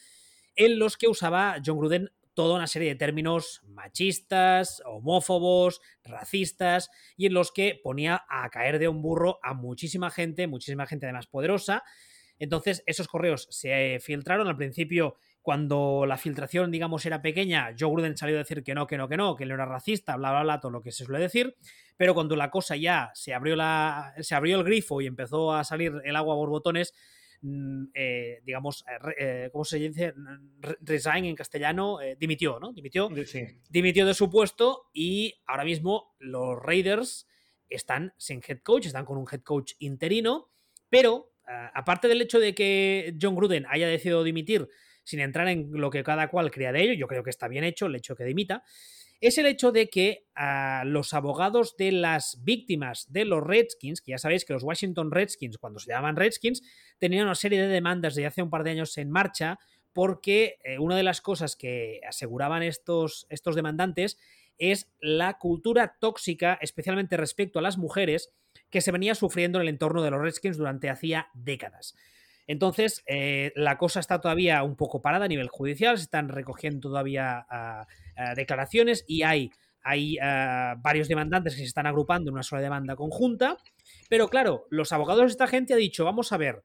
en los que usaba John Gruden toda una serie de términos machistas, homófobos, racistas, y en los que ponía a caer de un burro a muchísima gente, muchísima gente además poderosa. Entonces, esos correos se filtraron al principio cuando la filtración, digamos, era pequeña, Joe Gruden salió a decir que no, que no, que no, que él no era racista, bla, bla, bla, todo lo que se suele decir. Pero cuando la cosa ya se abrió, la, se abrió el grifo y empezó a salir el agua a borbotones, mm, eh, digamos, eh, eh, ¿cómo se dice? Resign en castellano, dimitió, ¿no? Dimitió, dimitió de su puesto y ahora mismo los Raiders están sin head coach, están con un head coach interino, pero aparte del hecho de que John Gruden haya decidido dimitir, sin entrar en lo que cada cual crea de ello, yo creo que está bien hecho el hecho que dimita, es el hecho de que a los abogados de las víctimas de los Redskins, que ya sabéis que los Washington Redskins, cuando se llamaban Redskins, tenían una serie de demandas de hace un par de años en marcha, porque eh, una de las cosas que aseguraban estos, estos demandantes es la cultura tóxica, especialmente respecto a las mujeres, que se venía sufriendo en el entorno de los Redskins durante hacía décadas. Entonces, eh, la cosa está todavía un poco parada a nivel judicial, se están recogiendo todavía ah, ah, declaraciones y hay, ah, varios demandantes que se están agrupando en una sola demanda conjunta. Pero claro, los abogados de esta gente han dicho, vamos a ver,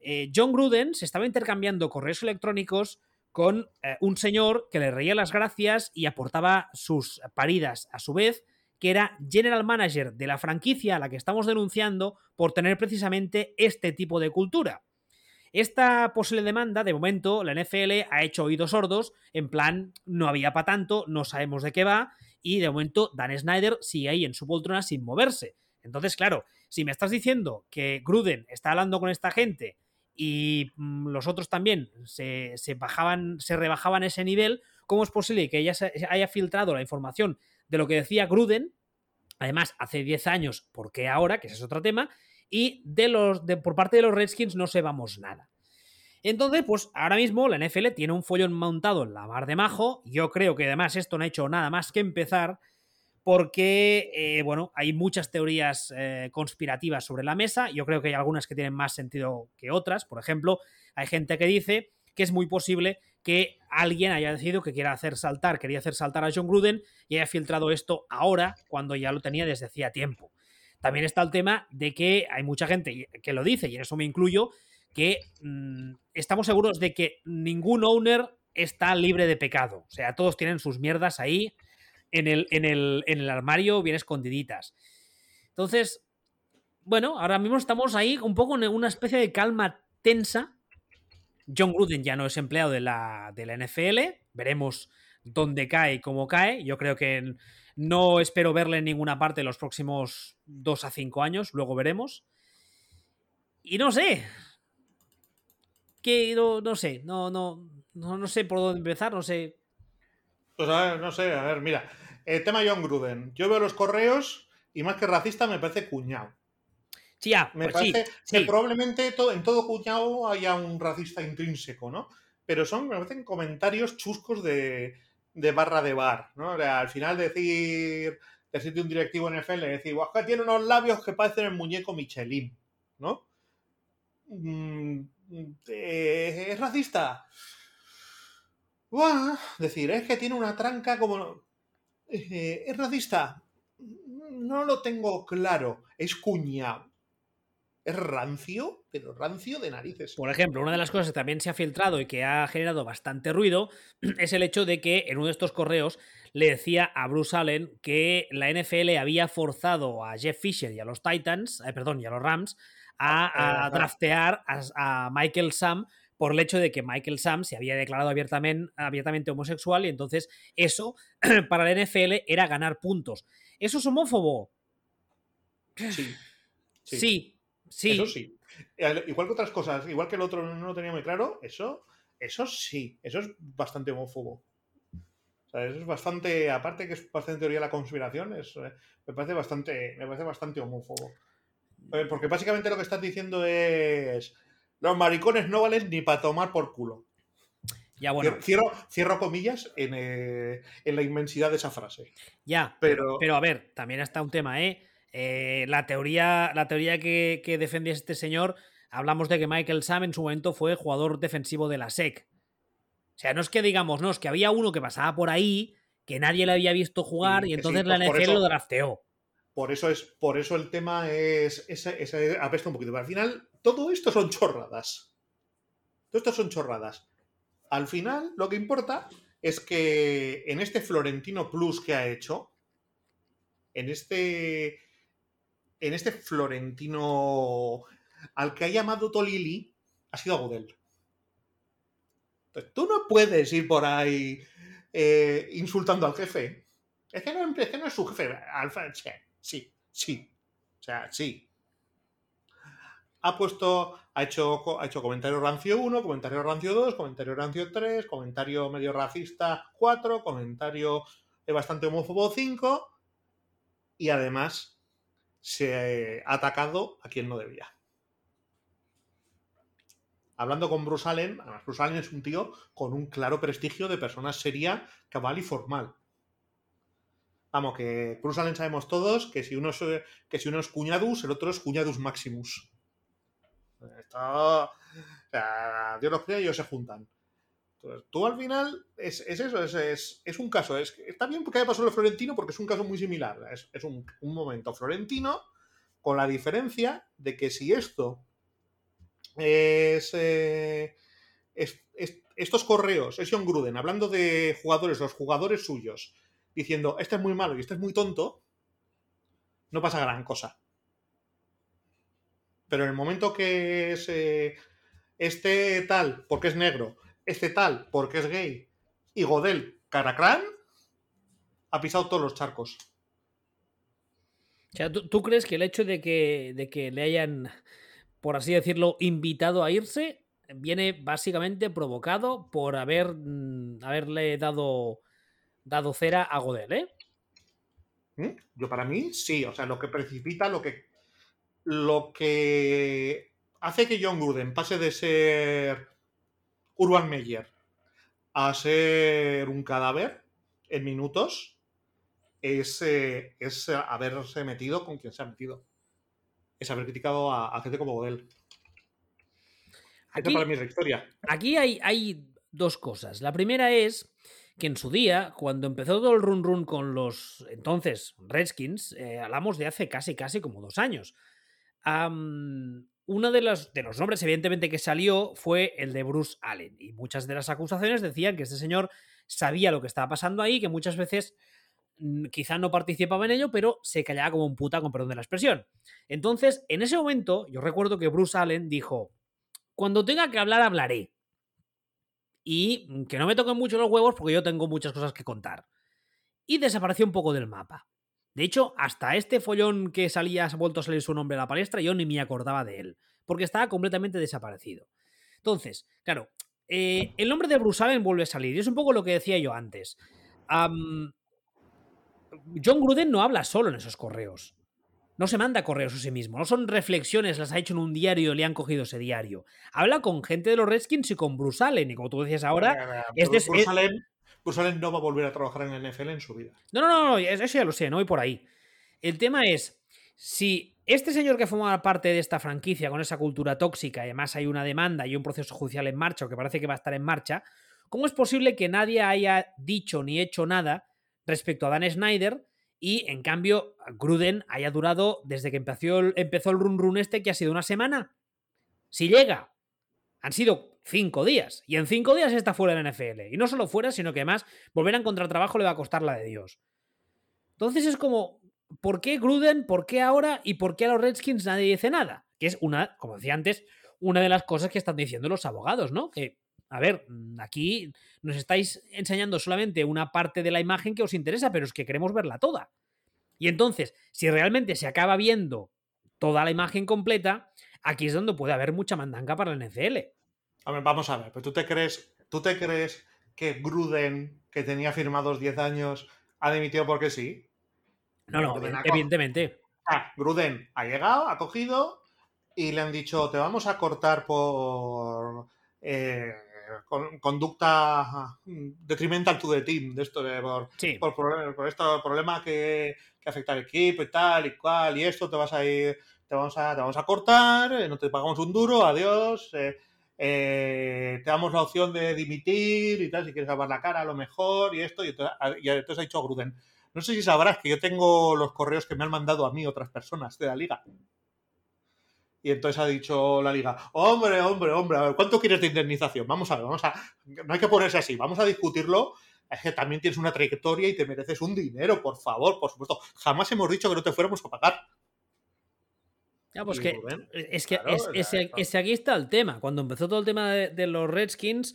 eh, John Gruden se estaba intercambiando correos electrónicos con eh, un señor que le reía las gracias y aportaba sus paridas a su vez, que era general manager de la franquicia a la que estamos denunciando por tener precisamente este tipo de cultura. Esta posible demanda, de momento, la NFL ha hecho oídos sordos, en plan, no había para tanto, no sabemos de qué va, y de momento Dan Snyder sigue ahí en su poltrona sin moverse. Entonces, claro, si me estás diciendo que Gruden está hablando con esta gente y mm, los otros también se, bajaban, se rebajaban ese nivel, ¿cómo es posible que ella se haya filtrado la información de lo que decía Gruden? Además, hace 10 años, ¿por qué ahora? Que ese es otro tema. Y de los, de, por parte de los Redskins no sepamos nada. Entonces, pues ahora mismo la NFL tiene un follón montado en la mar de majo. Yo creo que además esto no ha hecho nada más que empezar porque, eh, bueno, hay muchas teorías eh, conspirativas sobre la mesa. Yo creo que hay algunas que tienen más sentido que otras. Por ejemplo, hay gente que dice que es muy posible que alguien haya decidido que quiera hacer saltar, quería hacer saltar a John Gruden y haya filtrado esto ahora, cuando ya lo tenía desde hacía tiempo. También está el tema de que hay mucha gente que lo dice, y en eso me incluyo, que mm, estamos seguros de que ningún owner está libre de pecado. O sea, todos tienen sus mierdas ahí en el, en el, armario bien escondiditas. Entonces, bueno, ahora mismo estamos ahí un poco en una especie de calma tensa. John Gruden ya no es empleado de la, de la NFL. Veremos dónde cae y cómo cae. Yo creo que no espero verle en ninguna parte los próximos dos a cinco años. Luego veremos. Y no sé. Que no, no sé. No, no, no, no sé por dónde empezar. No sé. Pues a ver, no sé, a ver, mira. El tema John Gruden. Yo veo los correos y más que racista me parece cuñado. Sí, ya, me pues parece que probablemente en todo cuñado haya un racista intrínseco, ¿no? Pero son, me parecen comentarios chuscos de, barra de bar, ¿no? al final decir, decirte un directivo en NFL, decir, que tiene unos labios que parecen el muñeco Michelin, ¿no? Mm, eh, ¿Es racista? decir, es que tiene una tranca como... Eh, ¿Es racista? No lo tengo claro. Es cuñado. Es rancio, pero rancio de narices. Por ejemplo, una de las cosas que también se ha filtrado y que ha generado bastante ruido es el hecho de que en uno de estos correos le decía a Bruce Allen que la NFL había forzado a Jeff Fisher y a los Titans, eh, perdón, y a los Rams a, draftear a Michael Sam por el hecho de que Michael Sam se había declarado abiertamente, abiertamente homosexual y entonces eso para la NFL era ganar puntos. ¿Eso es homófobo? Sí. Sí, sí. Eso sí. Igual que otras cosas, igual que el otro no lo tenía muy claro, eso, eso sí, eso es bastante homófobo. O sea, eso es bastante, aparte que es bastante teoría de la conspiración, es, eh, me parece bastante, me parece bastante homófobo. Eh, porque básicamente lo que estás diciendo es los maricones no valen ni para tomar por culo. Ya, bueno. Cierro, cierro comillas eh, en, la inmensidad de esa frase. Ya, pero, pero a ver, también está un tema, ¿eh? Eh la teoría, la teoría que, que defendía este señor, hablamos de que Michael Sam en su momento fue jugador defensivo de la SEC. O sea, no es que digamos, no, es que había uno que pasaba por ahí, que nadie le había visto jugar y, entonces la NFL lo drafteó. Por eso, es, por eso el tema es, ese, ese apesta un poquito. Pero al final, todo esto son chorradas. Todo esto son chorradas. Al final, lo que importa es que en este Florentino Plus que ha hecho, en este. En este Florentino al que ha llamado Tolili, ha sido Godel. Entonces, tú no puedes ir por ahí eh, insultando al jefe. Es que, no, es su jefe. Sí, sí. O sea, sí ha puesto, ha hecho, ha hecho comentario rancio 1, comentario rancio 2, comentario rancio 3, comentario medio racista 4, comentario bastante homófobo 5 y además se ha atacado a quien no debía. Hablando con Bruce Allen, además Bruce Allen es un tío con un claro prestigio de persona seria, cabal y formal. Vamos, que Bruce Allen sabemos todos que si uno es, es cuñadus, el otro es cuñadus maximus. Esto, Dios los cría y ellos se juntan. Entonces, tú al final es, eso, es, un caso. Es, está bien porque haya pasado el Florentino porque es un caso muy similar. Es, un, momento Florentino con la diferencia de que si esto es, eh, estos correos, es John Gruden, hablando de jugadores, los jugadores suyos, diciendo, este es muy malo y este es muy tonto, no pasa gran cosa. Pero en el momento que es este tal porque es negro, este tal porque es gay y Godel caracrán, ha pisado todos los charcos. O sea, ¿tú, crees que el hecho de que, de que le hayan por así decirlo, invitado a irse, viene básicamente provocado por haber, mm, haberle dado, dado cera a Godel, ¿eh? ¿Mm? Yo para mí sí, o sea, lo que precipita, lo que, lo que hace que John Gruden pase de ser Urban Meyer a ser un cadáver en minutos es, eh, es haberse metido con quien se ha metido. Es haber criticado a, gente como Godel. Aquí, para mí es la historia. Aquí hay, hay dos cosas. La primera es que en su día, cuando empezó todo el run run con los entonces Redskins, eh, hablamos de hace casi, casi como dos años. Uno de los, nombres, evidentemente, que salió fue el de Bruce Allen. Y muchas de las acusaciones decían que este señor sabía lo que estaba pasando ahí, que muchas veces mm, quizá no participaba en ello, pero se callaba como un puta, con perdón de la expresión. Entonces, en ese momento, yo recuerdo que Bruce Allen dijo: Cuando tenga que hablar, hablaré y mm, que no me toquen mucho los huevos porque yo tengo muchas cosas que contar. Y desapareció un poco del mapa. De hecho, hasta este follón que salía, ha vuelto a salir su nombre a la palestra, yo ni me acordaba de él, porque estaba completamente desaparecido. Entonces, claro, eh, el nombre de Bruce Allen vuelve a salir, y es un poco lo que decía yo antes. John Gruden no habla solo en esos correos no se manda correos a sí mismo, no son reflexiones, las ha hecho en un diario, le han cogido ese diario. Habla con gente de los Redskins y con Bruce Allen, y como tú decías ahora, este es, No va a volver a trabajar en el NFL en su vida. No, no, no, eso ya lo sé, no voy por ahí. El tema es, si este señor que forma parte de esta franquicia con esa cultura tóxica, y además hay una demanda y un proceso judicial en marcha, o que parece que va a estar en marcha, ¿cómo es posible que nadie haya dicho ni hecho nada respecto a Dan Snyder? Y en cambio, Gruden haya durado desde que empezó el, empezó el run run este, que ha sido una semana. Si llega, han sido cinco días. Y en cinco días está fuera de la NFL. Y no solo fuera, sino que además volver a encontrar trabajo le va a costar la de Dios. Entonces es como, ¿por qué Gruden? ¿Por qué ahora? ¿Y por qué a los Redskins nadie dice nada? Que es una, como decía antes, una de las cosas que están diciendo los abogados, ¿no? Que a ver, mm, aquí nos estáis enseñando solamente una parte de la imagen que os interesa, pero es que queremos verla toda. Y entonces, si realmente se acaba viendo toda la imagen completa, aquí es donde puede haber mucha mandanga para el NFL. Vamos a ver, pero tú te crees, tú te crees que Gruden, que tenía firmados 10 años, ha dimitido porque sí. No, no, evidentemente. Ah, Gruden ha llegado, ha cogido y le han dicho, te vamos a cortar por eh, conducta detrimental to the team, de esto de por, por, por, este problema que, afecta al equipo y tal y cual, y esto te vas a ir, te vamos a, te vamos a cortar, eh, no te pagamos un duro, adiós, eh, eh, te damos la opción de dimitir y tal, si quieres salvar la cara a lo mejor, y esto, y entonces, y entonces ha dicho Gruden. No sé si sabrás que yo tengo los correos que me han mandado a mí otras personas de la liga. Y entonces ha dicho la liga, hombre, hombre, hombre, a ver, ¿cuánto quieres de indemnización? Vamos a ver, vamos a, no hay que ponerse así, vamos a discutirlo. Es que también tienes una trayectoria y te mereces un dinero, por favor, por supuesto. Jamás hemos dicho que no te fuéramos a pagar. Ya, pues que, es que ese, aquí está el tema. Cuando empezó todo el tema de los Redskins,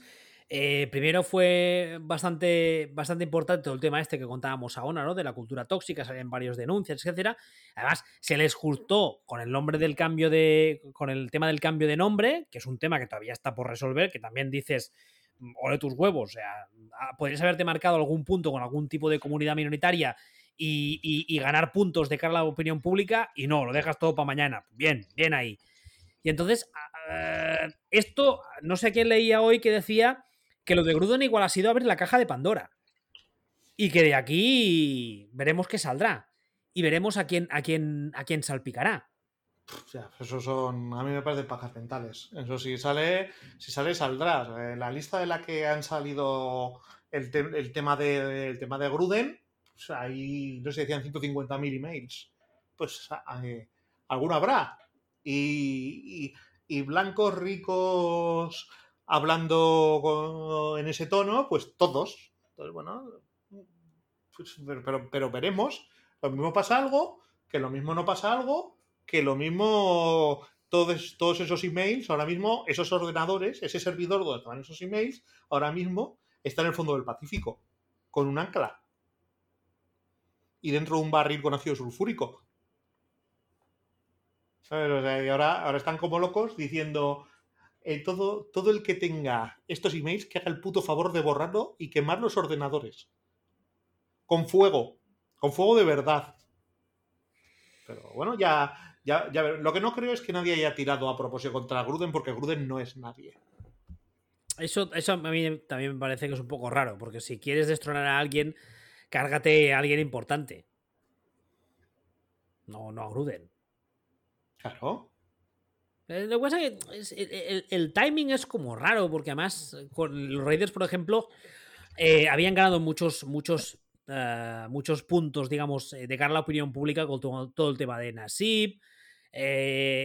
eh, primero fue bastante, bastante importante el tema este que contábamos ahora, ¿no? De la cultura tóxica, salían varios denuncias, etcétera. Además, se les juntó con el nombre del cambio de. con el tema del cambio de nombre, que es un tema que todavía está por resolver, que también dices. Mm, ole tus huevos. O sea, ah, podrías haberte marcado algún punto con algún tipo de comunidad minoritaria y, ganar puntos de cara a la opinión pública, y no, lo dejas todo para mañana. Bien, bien ahí. Y entonces, ah, esto, no sé quién leía hoy que decía que lo de Gruden igual ha sido abrir la caja de Pandora. Y que de aquí veremos qué saldrá. Y veremos a quién, a quién, a quién salpicará. Eso son. A mí me parecen pajas mentales. Eso si sale, si sale, saldrá. la lista de la que han salido el, tema, de, tema de Gruden, pues ahí, no sé, decían 150.000 emails. Pues eh, alguno habrá. y, y blancos ricos hablando en ese tono, pues todos. Entonces, bueno, pues, pero, pero, veremos. Lo mismo pasa algo, que lo mismo no pasa algo, que lo mismo todos, todos esos emails, ahora mismo, esos ordenadores, ese servidor donde están esos emails, ahora mismo está en el fondo del Pacífico, con un ancla. Y dentro de un barril con ácido sulfúrico. ahora, ahora están como locos diciendo eh, todo, todo el que tenga estos emails que haga el puto favor de borrarlo y quemar los ordenadores. Con fuego. Con fuego de verdad. Pero bueno, ya, ya, ya Lo que no creo es que nadie haya tirado a propósito contra Gruden porque Gruden no es nadie. Eso, eso a mí también me parece que es un poco raro, porque si quieres destronar a alguien, cárgate a alguien importante. No, no a Gruden. Claro. Eh, lo que pasa es que el, timing es como raro, porque además con los Raiders, por ejemplo, eh, habían ganado muchos, muchos, eh, muchos puntos, digamos, de cara a la opinión pública con todo, el tema de Nasib.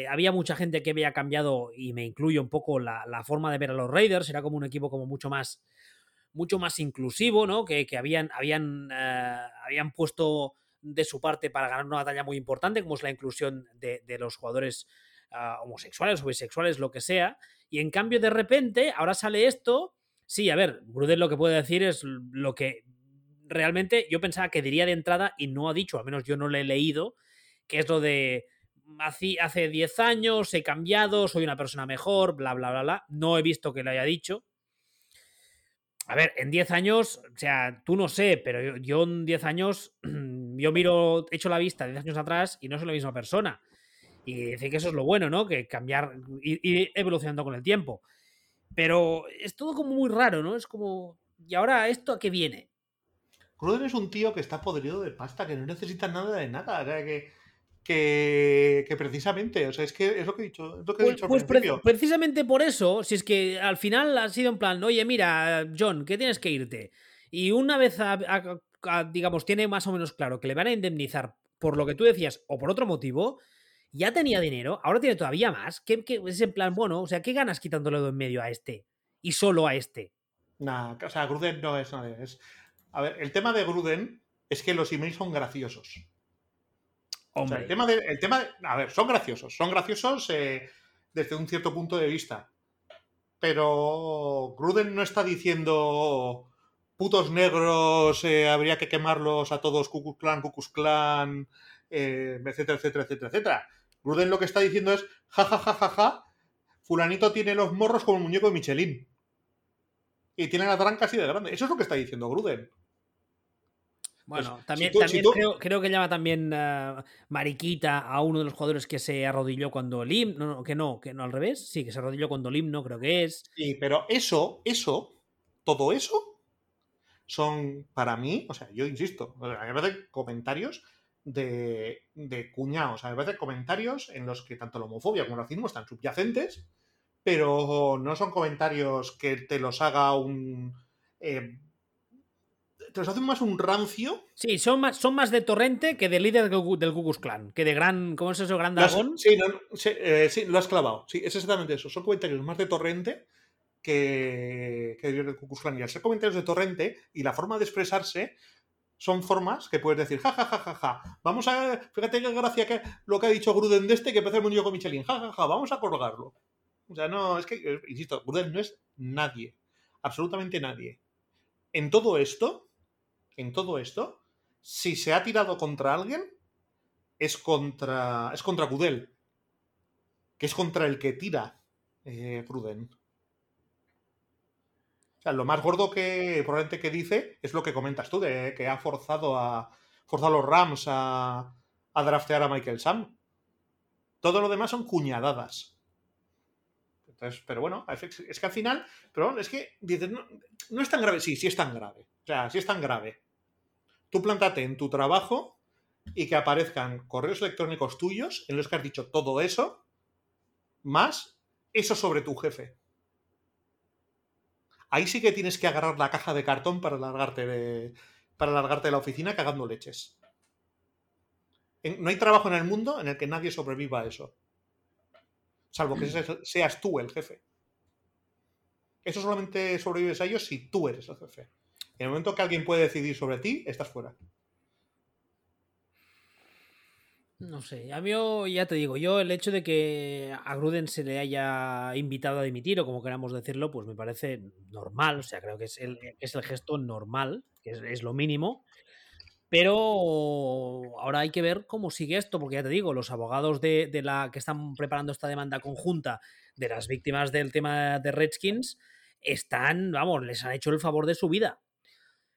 había mucha gente que había cambiado, y me incluyo un poco, la, forma de ver a los Raiders. Era como un equipo como mucho más, mucho más inclusivo, ¿no? Que, habían, habían, habían puesto de su parte para ganar una batalla muy importante, como es la inclusión de, los jugadores uh, homosexuales o bisexuales, lo que sea. Y en cambio, de repente, ahora sale esto. Sí, a ver, Gruden lo que puede decir es lo que realmente yo pensaba que diría de entrada y no ha dicho, al menos yo no lo he leído, que es lo de hace 10 años he cambiado, soy una persona mejor, bla, bla, bla, bla. No he visto que lo haya dicho. A ver, en 10 años, o sea, tú no sé, pero yo, en 10 años, yo miro, hecho la vista 10 años atrás y no soy la misma persona. Y dice que eso es lo bueno, ¿no? Que cambiar, ir, evolucionando con el tiempo. Pero es todo como muy raro, ¿no? Es como, ¿y ahora esto a qué viene? Cruden es un tío que está podrido de pasta, que no necesita nada de nada. O sea, que que, precisamente, o sea, es que es lo que he dicho. Es lo que he pues, dicho pues precisamente por eso, si es que al final ha sido en plan, oye, mira, John, que tienes que irte. Y una vez, digamos, tiene más o menos claro que le van a indemnizar por lo que tú decías o por otro motivo, ya tenía dinero, ahora tiene todavía más. que, es en plan, bueno, o sea, ¿qué ganas quitándole de en medio a este? Y solo a este. Nah, o sea, Gruden no es, es. A ver, el tema de Gruden es que los emails son graciosos el tema, de, el tema a ver, son graciosos, son graciosos eh, desde un cierto punto de vista. Pero Gruden no está diciendo putos negros, eh, habría que quemarlos a todos, Cucus Clan, Cucus Clan, eh, etcétera, etcétera, etcétera, etcétera. Gruden lo que está diciendo es, ja, ja, ja, ja, ja, fulanito tiene los morros como el muñeco de Michelin. Y tiene la tranca así de grande. Eso es lo que está diciendo Gruden. Pues, bueno, también, creo, que llama también eh, Mariquita a uno de los jugadores que se arrodilló cuando Lim. No, no, que no, que no al revés. Sí, que se arrodilló cuando Lim, no creo que es. Sí, pero eso, eso, todo eso, son para mí, o sea, yo insisto, a parece comentarios de, de cuñados, a parece comentarios en los que tanto la homofobia como el racismo están subyacentes, pero no son comentarios que te los haga un. Eh, te los hacen más un rancio. Sí, son más, son más de torrente que de líder del, Ku Clan, que de gran. ¿Cómo es eso? Gran dragón. Sí, eh, sí, lo has clavado. Sí, es exactamente eso. Son comentarios más de torrente que, que del Ku Clan. Y al ser comentarios de torrente y la forma de expresarse. Son formas que puedes decir, ja, ja, ja, ja, ja. Vamos a. Fíjate qué gracia que lo que ha dicho Gruden de este que empezó el mundo con Michelin. Ja, ja, ja, vamos a colgarlo. O sea, no, es que, eh, insisto, Gruden no es nadie. Absolutamente nadie. En todo esto, en todo esto, si se ha tirado contra alguien, es contra, es contra Gudel, que es contra el que tira eh. O sea, lo más gordo que probablemente que dice es lo que comentas tú, de que ha forzado a, forzado a los Rams a, a draftear a Michael Sam. Todo lo demás son cuñadadas. Entonces, pero bueno, es que al final, pero es que no, no, es tan grave. Sí, sí es tan grave. O sea, sí es tan grave. Tú plántate en tu trabajo y que aparezcan correos electrónicos tuyos en los que has dicho todo eso, más eso sobre tu jefe. Ahí sí que tienes que agarrar la caja de cartón para largarte de, para largarte de la oficina cagando leches. no hay trabajo en el mundo en el que nadie sobreviva a eso. Salvo que seas tú el jefe. Eso solamente sobrevives a ellos si tú eres el jefe. En el momento que alguien puede decidir sobre ti, estás fuera. No sé, a mí ya te digo, yo el hecho de que a Gruden se le haya invitado a dimitir, o como queramos decirlo, pues me parece normal, o sea, creo que es el, es el gesto normal, que es, lo mínimo, pero ahora hay que ver cómo sigue esto, porque ya te digo, los abogados de, la que están preparando esta demanda conjunta de las víctimas del tema de Redskins están, vamos, les han hecho el favor de su vida.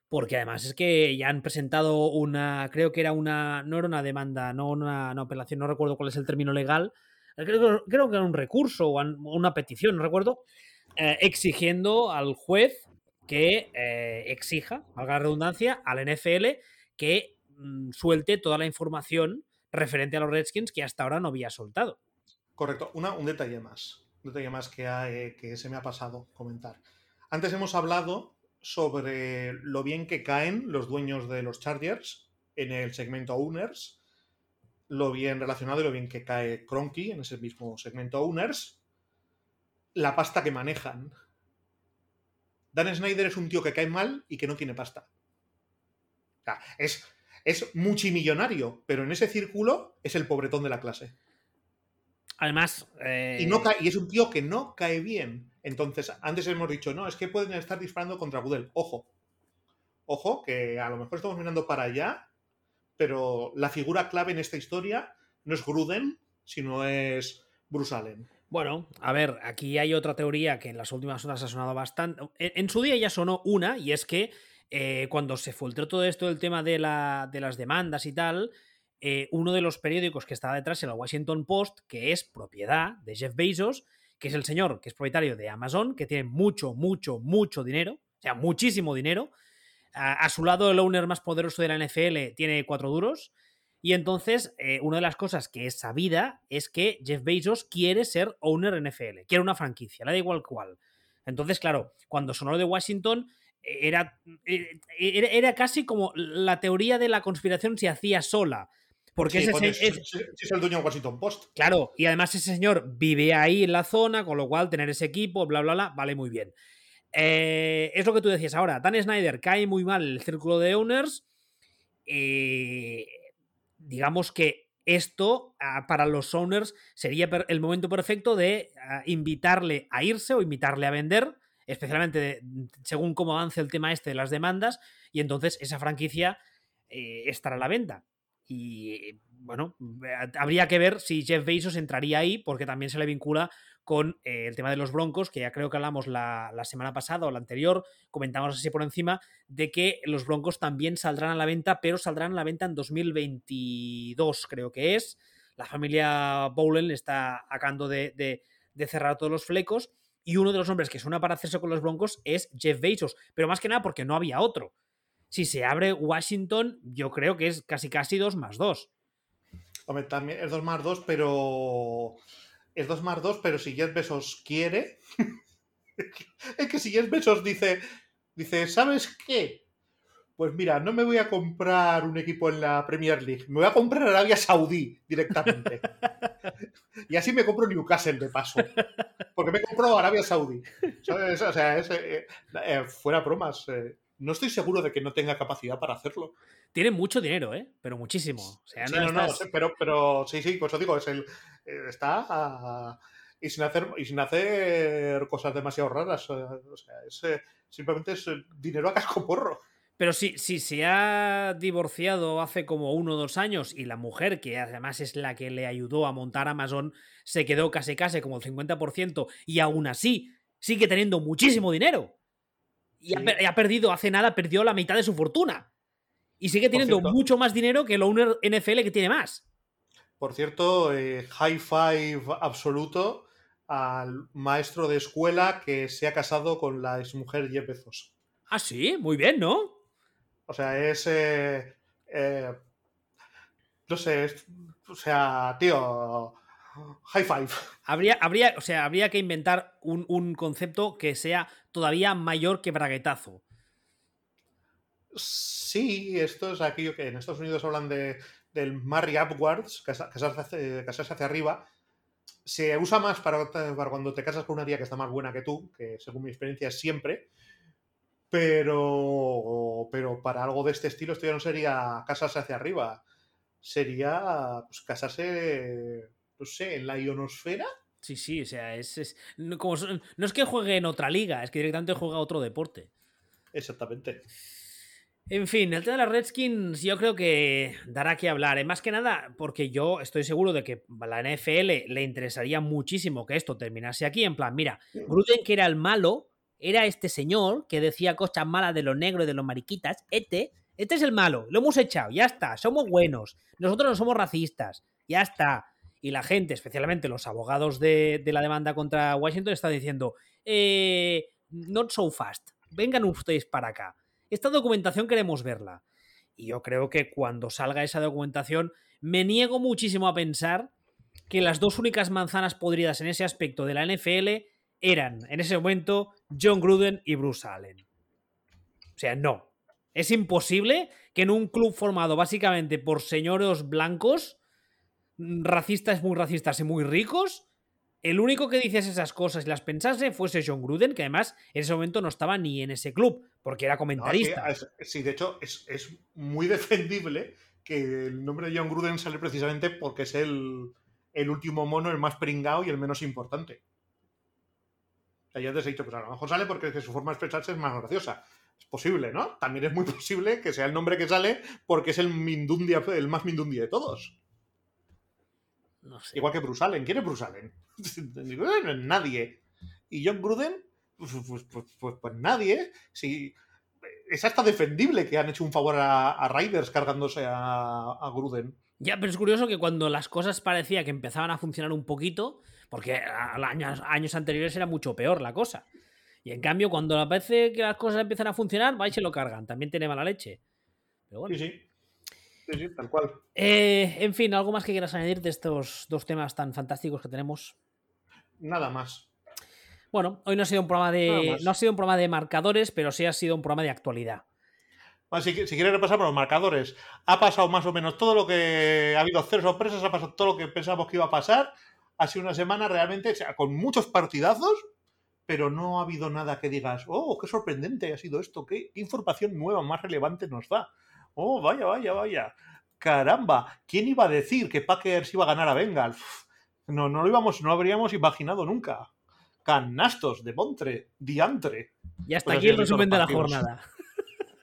Porque además es que ya han presentado una, creo que era una, no era una demanda, no una, apelación, no recuerdo cuál es el término legal, creo, que era un recurso o una petición, no recuerdo, eh, exigiendo al juez que eh, exija, valga la redundancia, al NFL que mm, suelte toda la información referente a los Redskins que hasta ahora no había soltado. Correcto. Una, un detalle más. Un detalle más que, que se me ha pasado comentar. Antes hemos hablado sobre lo bien que caen los dueños de los Chargers en el segmento Owners, lo bien relacionado y lo bien que cae Cronky en ese mismo segmento Owners, la pasta que manejan. Dan Snyder es un tío que cae mal y que no tiene pasta. O sea, es, es multimillonario, pero en ese círculo es el pobretón de la clase. Además. Y, no y es un tío que no cae bien. Entonces, antes hemos dicho, no, es que pueden estar disparando contra Budel. Ojo. Ojo, que a lo mejor estamos mirando para allá, pero la figura clave en esta historia no es Gruden, sino es Bruce Allen. Bueno, a ver, aquí hay otra teoría que en las últimas horas ha sonado bastante. En, su día ya sonó una, y es que eh, cuando se filtró todo esto del tema de, la, de las demandas y tal, eh, uno de los periódicos que estaba detrás el Washington Post, que es propiedad de Jeff Bezos, que es el señor que es propietario de Amazon, que tiene mucho, mucho, mucho dinero, o sea, muchísimo dinero. A, su lado, el owner más poderoso de la NFL tiene cuatro duros. Y entonces, eh, una de las cosas que es sabida es que Jeff Bezos quiere ser owner NFL, quiere una franquicia, le da igual cuál. Entonces, claro, cuando sonó de Washington, eh, era, era, casi como la teoría de la conspiración se hacía sola. Porque ese es, el dueño de Washington Post. Claro, y además ese señor vive ahí en la zona, con lo cual tener ese equipo, bla, bla, bla, vale muy bien. Eh, es lo que tú decías ahora. Dan Snyder cae muy mal el círculo de owners. Eh, digamos que esto ah, para los owners sería el momento perfecto de ah, invitarle a irse o invitarle a vender, especialmente según cómo avance el tema este de las demandas, y entonces esa franquicia eh, estará a la venta. Y bueno, habría que ver si Jeff Bezos entraría ahí, porque también se le vincula con eh, el tema de los Broncos, que ya creo que hablamos la, semana pasada o la anterior, comentamos así por encima, de que los Broncos también saldrán a la venta, pero saldrán a la venta en 2022, creo que es. La familia Bowlen está acabando de, de cerrar todos los flecos. Y uno de los hombres que suena para hacerse con los Broncos es Jeff Bezos, pero más que nada porque no había otro si se abre Washington, yo creo que es casi casi 2 más 2. Hombre, también es 2 más 2, pero. Es 2 más 2, pero si Jeff Bezos quiere. es que si Jeff Bezos dice. Dice, ¿sabes qué? Pues mira, no me voy a comprar un equipo en la Premier League, me voy a comprar Arabia Saudí directamente. y así me compro Newcastle de paso. Porque me he comprado Arabia Saudí. O sea, es, eh, eh, fuera bromas. Eh, no estoy seguro de que no tenga capacidad para hacerlo. Tiene mucho dinero, ¿eh? Pero muchísimo. sí, no, no, pero, pero sí, sí, pues eso digo, es el, eh, está y, sin hacer, y sin hacer cosas demasiado raras. O sea, es, eh, simplemente es dinero a casco porro. Pero si, si se ha divorciado hace como uno o dos años y la mujer, que además es la que le ayudó a montar Amazon, se quedó casi casi como el 50% y aún así sigue teniendo muchísimo dinero y, ha, perdido, hace nada, perdió la mitad de su fortuna. Y sigue teniendo mucho más dinero que el owner NFL que tiene más. Por cierto, eh, high five absoluto al maestro de escuela que se ha casado con la exmujer Jeff Bezos. Ah, sí, muy bien, ¿no? O sea, es. Eh, eh, no sé, o sea, tío. High five. Habría, habría, o sea, habría que inventar un, concepto que sea todavía mayor que braguetazo. Sí, esto es aquello que en Estados Unidos hablan de, del marry upwards, casarse hacia, casarse hacia arriba. Se usa más para, para, cuando te casas con una tía que está más buena que tú, que según mi experiencia es siempre. Pero, pero para algo de este estilo, esto ya no sería casarse hacia arriba. Sería pues, casarse no sé, en la ionosfera. Sí, sí, o sea, es, no, es que juegue en otra liga, es que directamente juega otro deporte. Exactamente. En fin, el tema de las Redskins yo creo que dará que hablar. ¿eh? Más que nada porque yo estoy seguro de que a la NFL le interesaría muchísimo que esto terminase aquí. En plan, mira, Gruden, que era el malo, era este señor que decía cosas malas de los negros y de los mariquitas. Este, este es el malo. Lo hemos echado. Ya está. Somos buenos. Nosotros no somos racistas. Ya está. Y la gente, especialmente los abogados de, la demanda contra Washington, está diciendo, eh, not so fast. Vengan ustedes para acá esta documentación queremos verla. Y yo creo que cuando salga esa documentación, me niego muchísimo a pensar que las dos únicas manzanas podridas en ese aspecto de la NFL eran, en ese momento, John Gruden y Bruce Allen. O sea, no. Es imposible que en un club formado básicamente por señores blancos, racistas muy racistas y muy ricos, el único que dices esas cosas y las pensase fuese John Gruden, que además en ese momento no estaba ni en ese club, porque era comentarista. sí, de hecho, es, muy defendible que el nombre de John Gruden sale precisamente porque es el, último mono, el más pringado y el menos importante. O sea, ya te he dicho, pues a lo mejor sale porque su forma de expresarse es más graciosa. Es posible, ¿no? También es muy posible que sea el nombre que sale porque es el el más mindundia de todos. Igual que Bruce Allen. ¿Quién es Bruce Allen? nadie. ¿Y John Gruden? Pues, pues, pues, pues, nadie. Si, es hasta defendible que han hecho un favor a, a Riders cargándose a, Gruden. Ya, pero es curioso que cuando las cosas parecía que empezaban a funcionar un poquito, porque a años, años anteriores era mucho peor la cosa. Y en cambio, cuando parece que las cosas empiezan a funcionar, va y se lo cargan. También tiene mala leche. Pero bueno. Sí, sí. Sí, sí, tal cual. Eh, en fin, ¿algo más que quieras añadir de estos dos temas tan fantásticos que tenemos? Nada más. Bueno, hoy no ha sido un programa de. No ha sido un programa de marcadores, pero sí ha sido un programa de actualidad. Bueno, si, quieres repasar por los marcadores, ha pasado más o menos todo lo que. Ha habido cero sorpresas, ha pasado todo lo que pensábamos que iba a pasar. Ha sido una semana realmente, o sea, con muchos partidazos, pero no ha habido nada que digas, oh, qué sorprendente ha sido esto, qué información nueva, más relevante nos da. Oh, vaya, vaya, vaya. Caramba, ¿quién iba a decir que Packers iba a ganar a Bengals? No, no lo íbamos, no habríamos imaginado nunca. Canastos de Montre, diantre. Y hasta aquí el resumen de la jornada.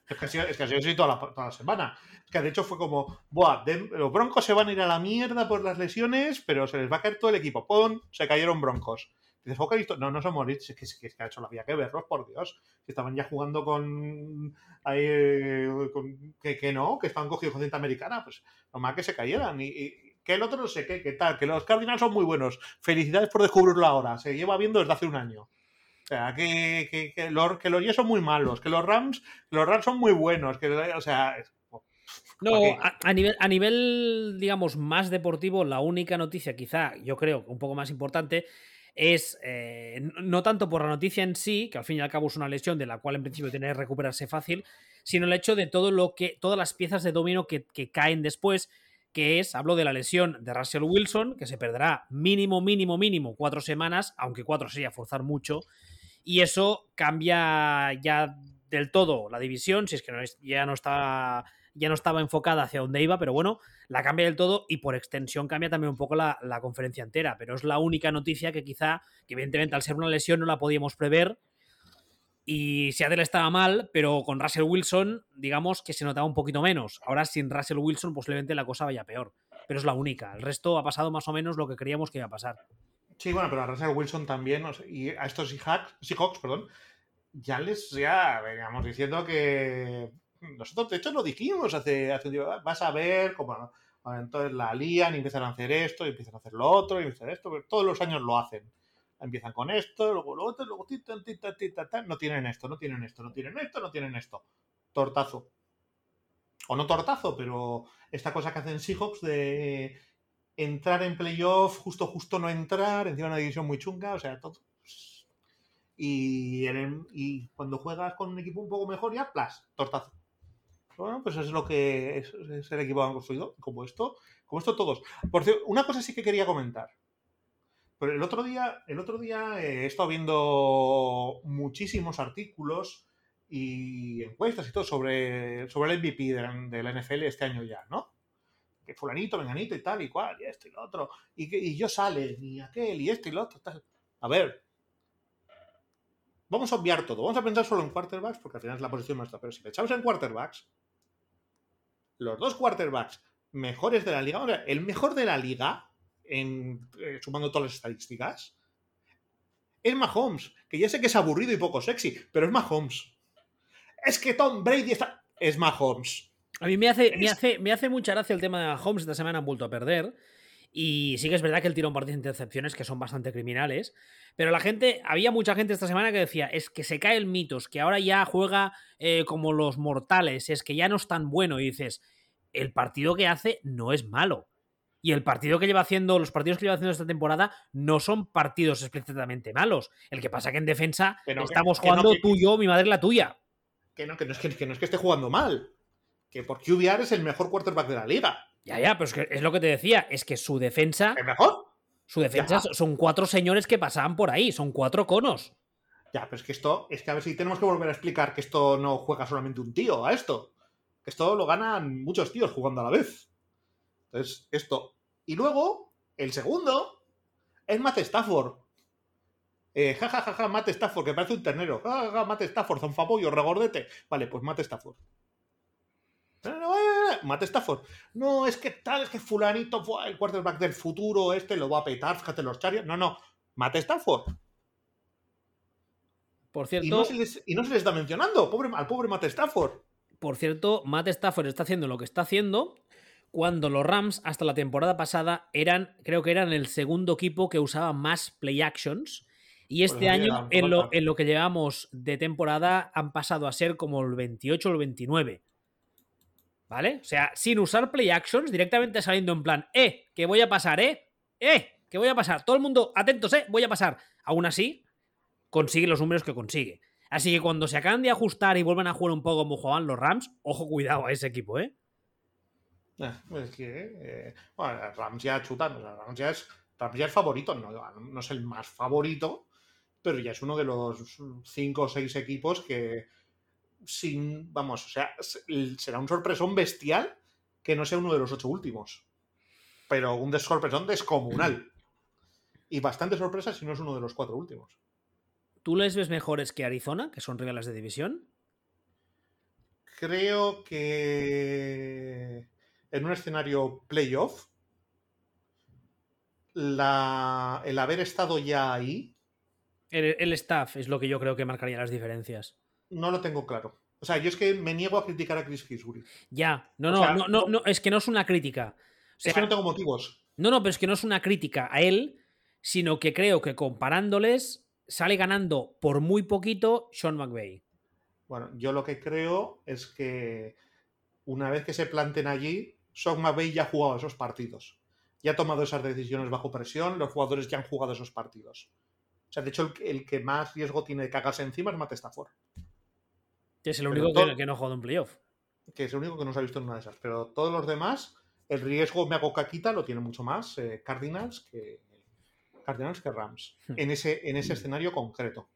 Es que, así, es que ha sido toda la, toda la, semana. Es que de hecho fue como, Buah, los Broncos se van a ir a la mierda por las lesiones, pero se les va a caer todo el equipo. ¡Pum! Se cayeron Broncos. Dices, No, no son Moritz, es que, es que, ha hecho la había que verlos, por Dios. Que estaban ya jugando con. que, no, que estaban cogidos con cinta americana, pues nomás que se cayeran. Y, que el otro no sé qué, qué tal, que los Cardinals son muy buenos. Felicidades por descubrirlo ahora. Se lleva viendo desde hace un año. O sea, que, que, que los, que los son muy malos, que los Rams, los Rams son muy buenos, que, o sea, no, a, nivel, a nivel, digamos, más deportivo, la única noticia, quizá, yo creo, un poco más importante, es eh, no tanto por la noticia en sí, que al fin y al cabo es una lesión de la cual en principio tiene que recuperarse fácil, sino el hecho de todo lo que, todas las piezas de dominio que, caen después, que es, hablo de la lesión de Russell Wilson, que se perderá mínimo, mínimo, mínimo cuatro semanas, aunque cuatro sería forzar mucho, y eso cambia ya del todo la división, si es que ya no está ya no estaba enfocada hacia donde iba, pero bueno, la cambia del todo y por extensión cambia también un poco la, conferencia entera. Pero es la única noticia que quizá, que evidentemente al ser una lesión no la podíamos prever. Y Seattle estaba mal, pero con Russell Wilson, digamos que se notaba un poquito menos. Ahora sin Russell Wilson posiblemente la cosa vaya peor. Pero es la única. El resto ha pasado más o menos lo que creíamos que iba a pasar. Sí, bueno, pero a Russell Wilson también, y a estos Seahawks perdón, ya les ya veníamos diciendo que nosotros, de hecho, lo dijimos hace, hace un tiempo. Vas a ver cómo entonces la lían y empiezan a hacer esto, y empiezan a hacer lo otro, y empiezan esto. Todos los años lo hacen. Empiezan con esto, luego lo otro, luego no tienen esto, no tienen esto, no tienen esto, no tienen esto. Tortazo. O no tortazo, pero esta cosa que hacen Seahawks de entrar en playoff, justo, justo no entrar, encima una división muy chunga, o sea, todo. Y, y cuando juegas con un equipo un poco mejor, ya, plas, tortazo. Bueno, pues es lo que es, el equipo han construido, como esto, como esto todos. Por cierto, una cosa sí que quería comentar. Pero el otro día, el otro día eh, he estado viendo muchísimos artículos y encuestas y todo sobre, sobre el MVP de la, NFL este año ya, ¿no? Que fulanito, venganito y tal y cual, y esto y lo otro. Y, y yo sale, y aquel, y esto y lo otro, tal. A ver. vamos a obviar todo, vamos a pensar solo en quarterbacks, porque al final es la posición nuestra, pero si pensamos en quarterbacks, los dos quarterbacks mejores de la liga, el mejor de la liga, en, eh, sumando todas las estadísticas, es Mahomes, que ya sé que es aburrido y poco sexy, pero es Mahomes. Es que Tom Brady está... Es Mahomes. A mí me hace, me hace, me hace mucha gracia el tema de Mahomes. Esta semana han vuelto a perder. Y sí que es verdad que él tira un par de intercepciones que son bastante criminales. Pero la gente, había mucha gente esta semana que decía, es que se cae el mitos, que ahora ya juega eh, como los mortales, es que ya no es tan bueno. Y dices, el partido que hace no es malo. Y el partido que lleva haciendo, los partidos que lleva haciendo esta temporada no son partidos explícitamente malos. El que pasa que en defensa estamos jugando tú, yo, mi madre la tuya. Que no, que no, es que, no es que esté jugando mal. Que por QBR es el mejor quarterback de la liga. Ya, ya, pero es, que es lo que te decía, es que su defensa. ¿El mejor? Su defensa son cuatro señores que pasaban por ahí, son cuatro conos. Ya, pero es que esto, es que a ver si tenemos que volver a explicar que esto no juega solamente un tío a esto. Que esto lo ganan muchos tíos jugando a la vez. Entonces, esto. Y luego, el segundo es Matt Stafford. Eh, ja, ja, ja, ja, Matt Stafford, que parece un ternero. Ja, ja, ja, Matt Stafford, zonfapollo, regordete. Vale, pues Matt Stafford. Matt Stafford. No, es que tal, es que fulanito, el quarterback del futuro, este lo va a petar, fíjate los Chargers. No, no, Matt Stafford. Por cierto... Y no se les, y no se les está mencionando pobre, al pobre Matt Stafford. Por cierto, Matt Stafford está haciendo lo que está haciendo cuando los Rams hasta la temporada pasada eran, creo que eran el segundo equipo que usaba más play actions. Y pues este año, en lo, en lo, que llevamos de temporada, han pasado a ser como el 28 o el 29. ¿Vale? O sea, sin usar play actions, directamente saliendo en plan, eh, que voy a pasar, eh, eh, que voy a pasar. Todo el mundo, atentos, eh, voy a pasar. Aún así, consigue los números que consigue. Así que cuando se acaban de ajustar y vuelvan a jugar un poco como jugaban los Rams, ojo, cuidado a ese equipo, ¿eh? eh es que, eh, bueno, Rams ya chutan, Rams ya es, Rams ya es favorito, no, no es el más favorito, pero ya es uno de los cinco o seis equipos que, sin, vamos, o sea, será un sorpresón bestial que no sea uno de los ocho últimos. Pero un sorpresón descomunal. Y bastante sorpresa si no es uno de los cuatro últimos. ¿Tú les ves mejores que Arizona, que son rivales de división? Creo que en un escenario playoff, la, el haber estado ya ahí. El, el, staff es lo que yo creo que marcaría las diferencias no lo tengo claro. O sea, yo es que me niego a criticar a Chris Kingsbury. Ya, no, no, no, no, es que no es una crítica. es que no tengo motivos. No, no, pero es que no es una crítica a él, sino que creo que comparándoles sale ganando por muy poquito Sean McVay. Bueno, yo lo que creo es que una vez que se planten allí, Sean McVay ya ha jugado esos partidos. Ya ha tomado esas decisiones bajo presión, los jugadores ya han jugado esos partidos. O sea, de hecho, el, que más riesgo tiene de cagarse encima es Matt Stafford. Que es el único que, no ha jugado en playoff. Que es el único que no se ha visto en una de esas. Pero todos los demás, el riesgo me hago caquita lo tiene mucho más eh, Cardinals que Cardinals que Rams. Hmm. En ese, en ese escenario concreto.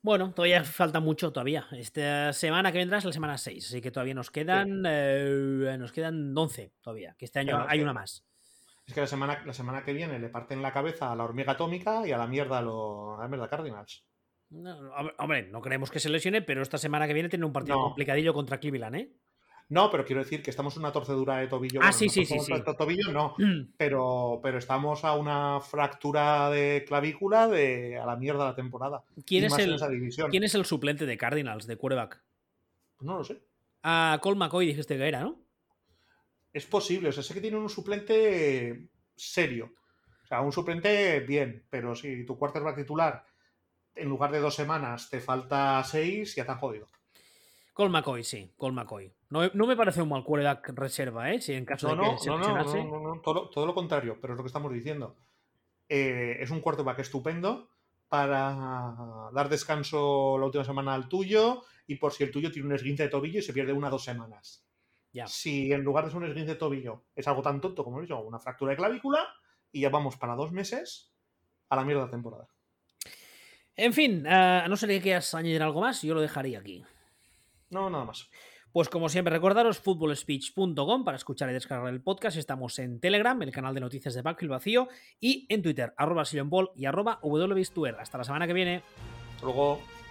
Bueno, todavía falta mucho todavía. Esta semana que vendrá es la semana 6, así que todavía nos quedan eh, nos quedan 11 todavía, que este año hay una más. Es que la semana, la semana que viene le parten la cabeza a la hormiga atómica y a la mierda a, la mierda Cardinals. No, hombre, no creemos que se lesione, pero esta semana que viene tiene un partido complicadillo contra Cleveland, ¿eh? No, pero quiero decir que estamos en una torcedura de tobillo. Ah, sí, sí, sí, sí. tobillo no, mm. pero, pero estamos a una fractura de clavícula de a la mierda la temporada. ¿Quién, es el, ¿Quién es el suplente de Cardinals, de quarterback? no lo sé. A Cole McCoy dijiste que era, ¿no? Es posible, o sea, sé que tiene un suplente serio. O sea, un suplente bien, pero si tu quarterback titular en lugar de dos semanas te falta seis, ya te han jodido. Col McCoy, sí, Col McCoy. No, me parece un mal quarterback reserva, ¿eh? Si en caso de que no, no, no, no, todo, todo, lo contrario, pero es lo que estamos diciendo. Eh, es un quarterback estupendo para dar descanso la última semana al tuyo y por si el tuyo tiene un esguince de tobillo y se pierde una o dos semanas. Ya. Si en lugar de ser un esguince de tobillo es algo tan tonto como he dicho, una fractura de clavícula y ya vamos para dos meses a la mierda de temporada. En fin, eh, a no ser que quieras añadir algo más, yo lo dejaría aquí. No, nada más. Pues como siempre, recordaros footballspeech.com para escuchar y descargar el podcast. Estamos en Telegram, el canal de noticias de Backfield Vacío, y en Twitter, arroba y arroba Hasta la semana que viene. Luego.